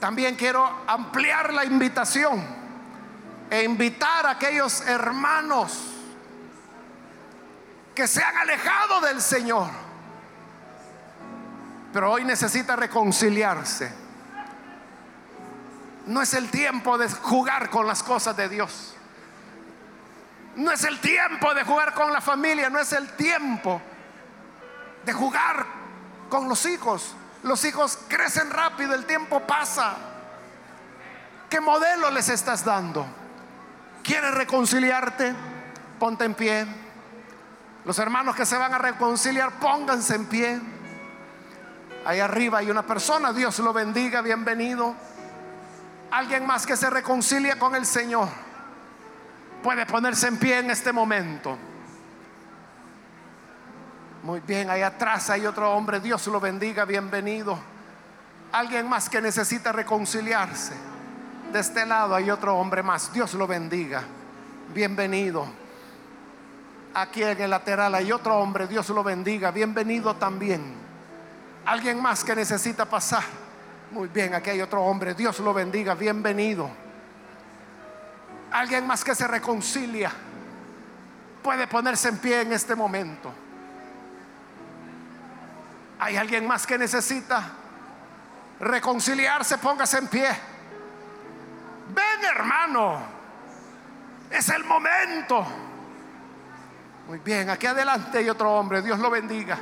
También quiero ampliar la invitación e invitar a aquellos hermanos que se han alejado del Señor, pero hoy necesita reconciliarse. No es el tiempo de jugar con las cosas de Dios. No es el tiempo de jugar con la familia, no es el tiempo de jugar con los hijos. Los hijos crecen rápido, el tiempo pasa. ¿Qué modelo les estás dando? ¿Quieres reconciliarte? Ponte en pie. Los hermanos que se van a reconciliar, pónganse en pie. Ahí arriba hay una persona, Dios lo bendiga, bienvenido. Alguien más que se reconcilia con el Señor puede ponerse en pie en este momento. Muy bien, ahí atrás hay otro hombre, Dios lo bendiga, bienvenido. Alguien más que necesita reconciliarse. De este lado hay otro hombre más. Dios lo bendiga. Bienvenido. Aquí en el lateral hay otro hombre. Dios lo bendiga. Bienvenido también. Alguien más que necesita pasar. Muy bien, aquí hay otro hombre. Dios lo bendiga. Bienvenido. Alguien más que se reconcilia. Puede ponerse en pie en este momento. Hay alguien más que necesita reconciliarse. Póngase en pie. Ven hermano, es el momento. Muy bien, aquí adelante hay otro hombre, Dios lo bendiga.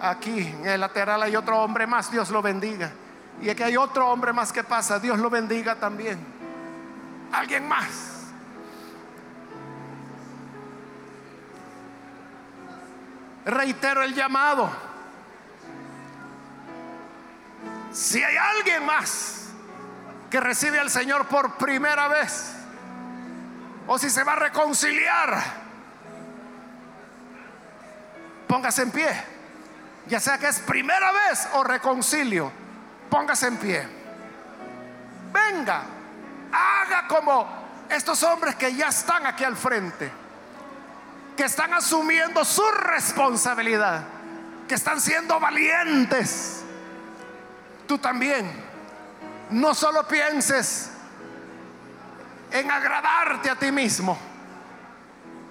Aquí en el lateral hay otro hombre más, Dios lo bendiga. Y aquí hay otro hombre más que pasa, Dios lo bendiga también. Alguien más. Reitero el llamado. Si hay alguien más que recibe al Señor por primera vez, o si se va a reconciliar, póngase en pie. Ya sea que es primera vez o reconcilio, póngase en pie. Venga, haga como estos hombres que ya están aquí al frente, que están asumiendo su responsabilidad, que están siendo valientes. Tú también no solo pienses en agradarte a ti mismo.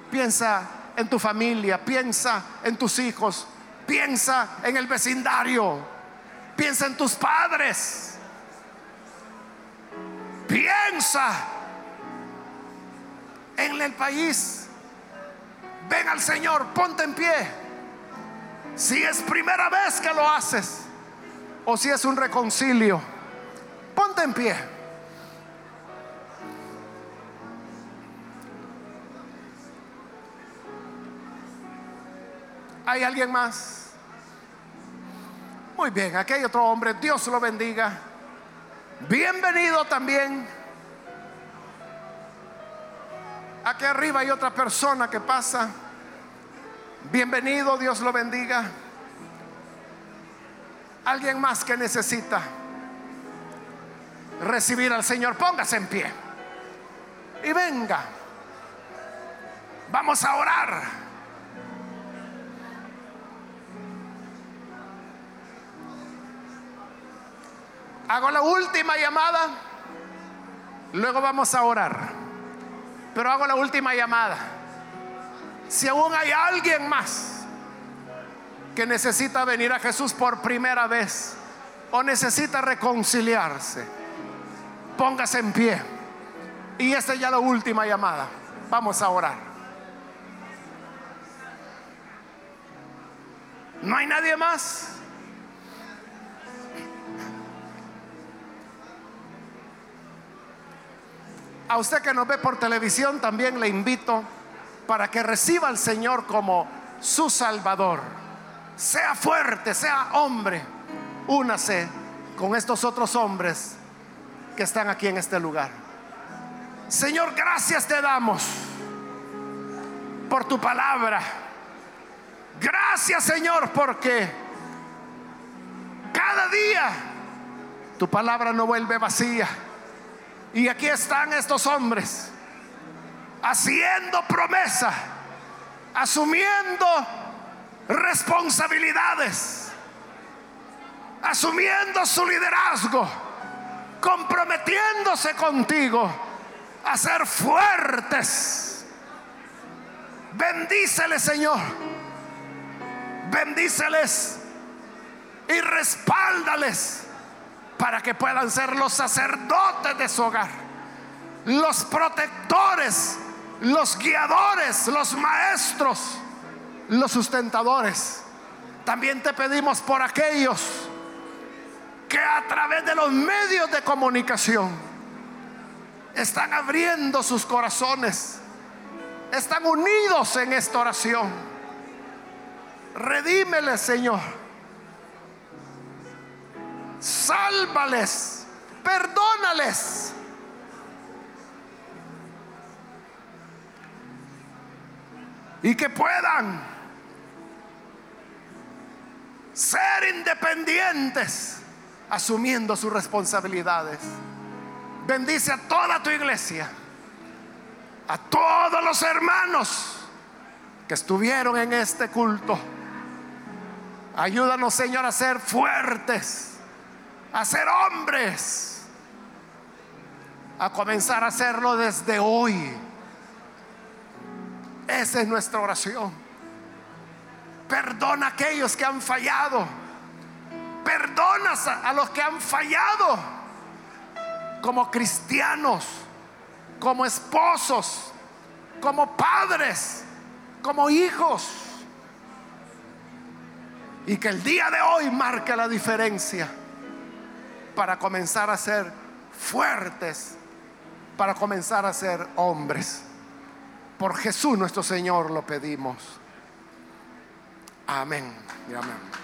Piensa en tu familia, piensa en tus hijos, piensa en el vecindario, piensa en tus padres. Piensa en el país. Ven al Señor, ponte en pie. Si es primera vez que lo haces o si es un reconcilio. Ponte en pie. ¿Hay alguien más? Muy bien, aquí hay otro hombre. Dios lo bendiga. Bienvenido también. Aquí arriba hay otra persona que pasa. Bienvenido, Dios lo bendiga. Alguien más que necesita recibir al Señor, póngase en pie. Y venga. Vamos a orar. Hago la última llamada. Luego vamos a orar. Pero hago la última llamada. Si aún hay alguien más que necesita venir a Jesús por primera vez o necesita reconciliarse, póngase en pie. Y esta es ya la última llamada. Vamos a orar. ¿No hay nadie más? A usted que nos ve por televisión también le invito para que reciba al Señor como su Salvador. Sea fuerte, sea hombre. Únase con estos otros hombres que están aquí en este lugar. Señor, gracias te damos por tu palabra. Gracias, Señor, porque cada día tu palabra no vuelve vacía y aquí están estos hombres haciendo promesa, asumiendo responsabilidades, asumiendo su liderazgo, comprometiéndose contigo a ser fuertes. Bendíceles, Señor. Bendíceles y respáldales para que puedan ser los sacerdotes de su hogar, los protectores, los guiadores, los maestros, los sustentadores. También te pedimos por aquellos que a través de los medios de comunicación están abriendo sus corazones, están unidos en esta oración. Redímeles, Señor sálvales, perdónales. Y que puedan ser independientes asumiendo sus responsabilidades. Bendice a toda tu iglesia, a todos los hermanos que estuvieron en este culto. Ayúdanos, Señor, a ser fuertes a ser hombres, a comenzar a hacerlo desde hoy. Esa es nuestra oración. Perdona a aquellos que han fallado. Perdona a los que han fallado como cristianos, como esposos, como padres, como hijos. Y que el día de hoy marque la diferencia para comenzar a ser fuertes, para comenzar a ser hombres. Por Jesús nuestro Señor lo pedimos. Amén y amén.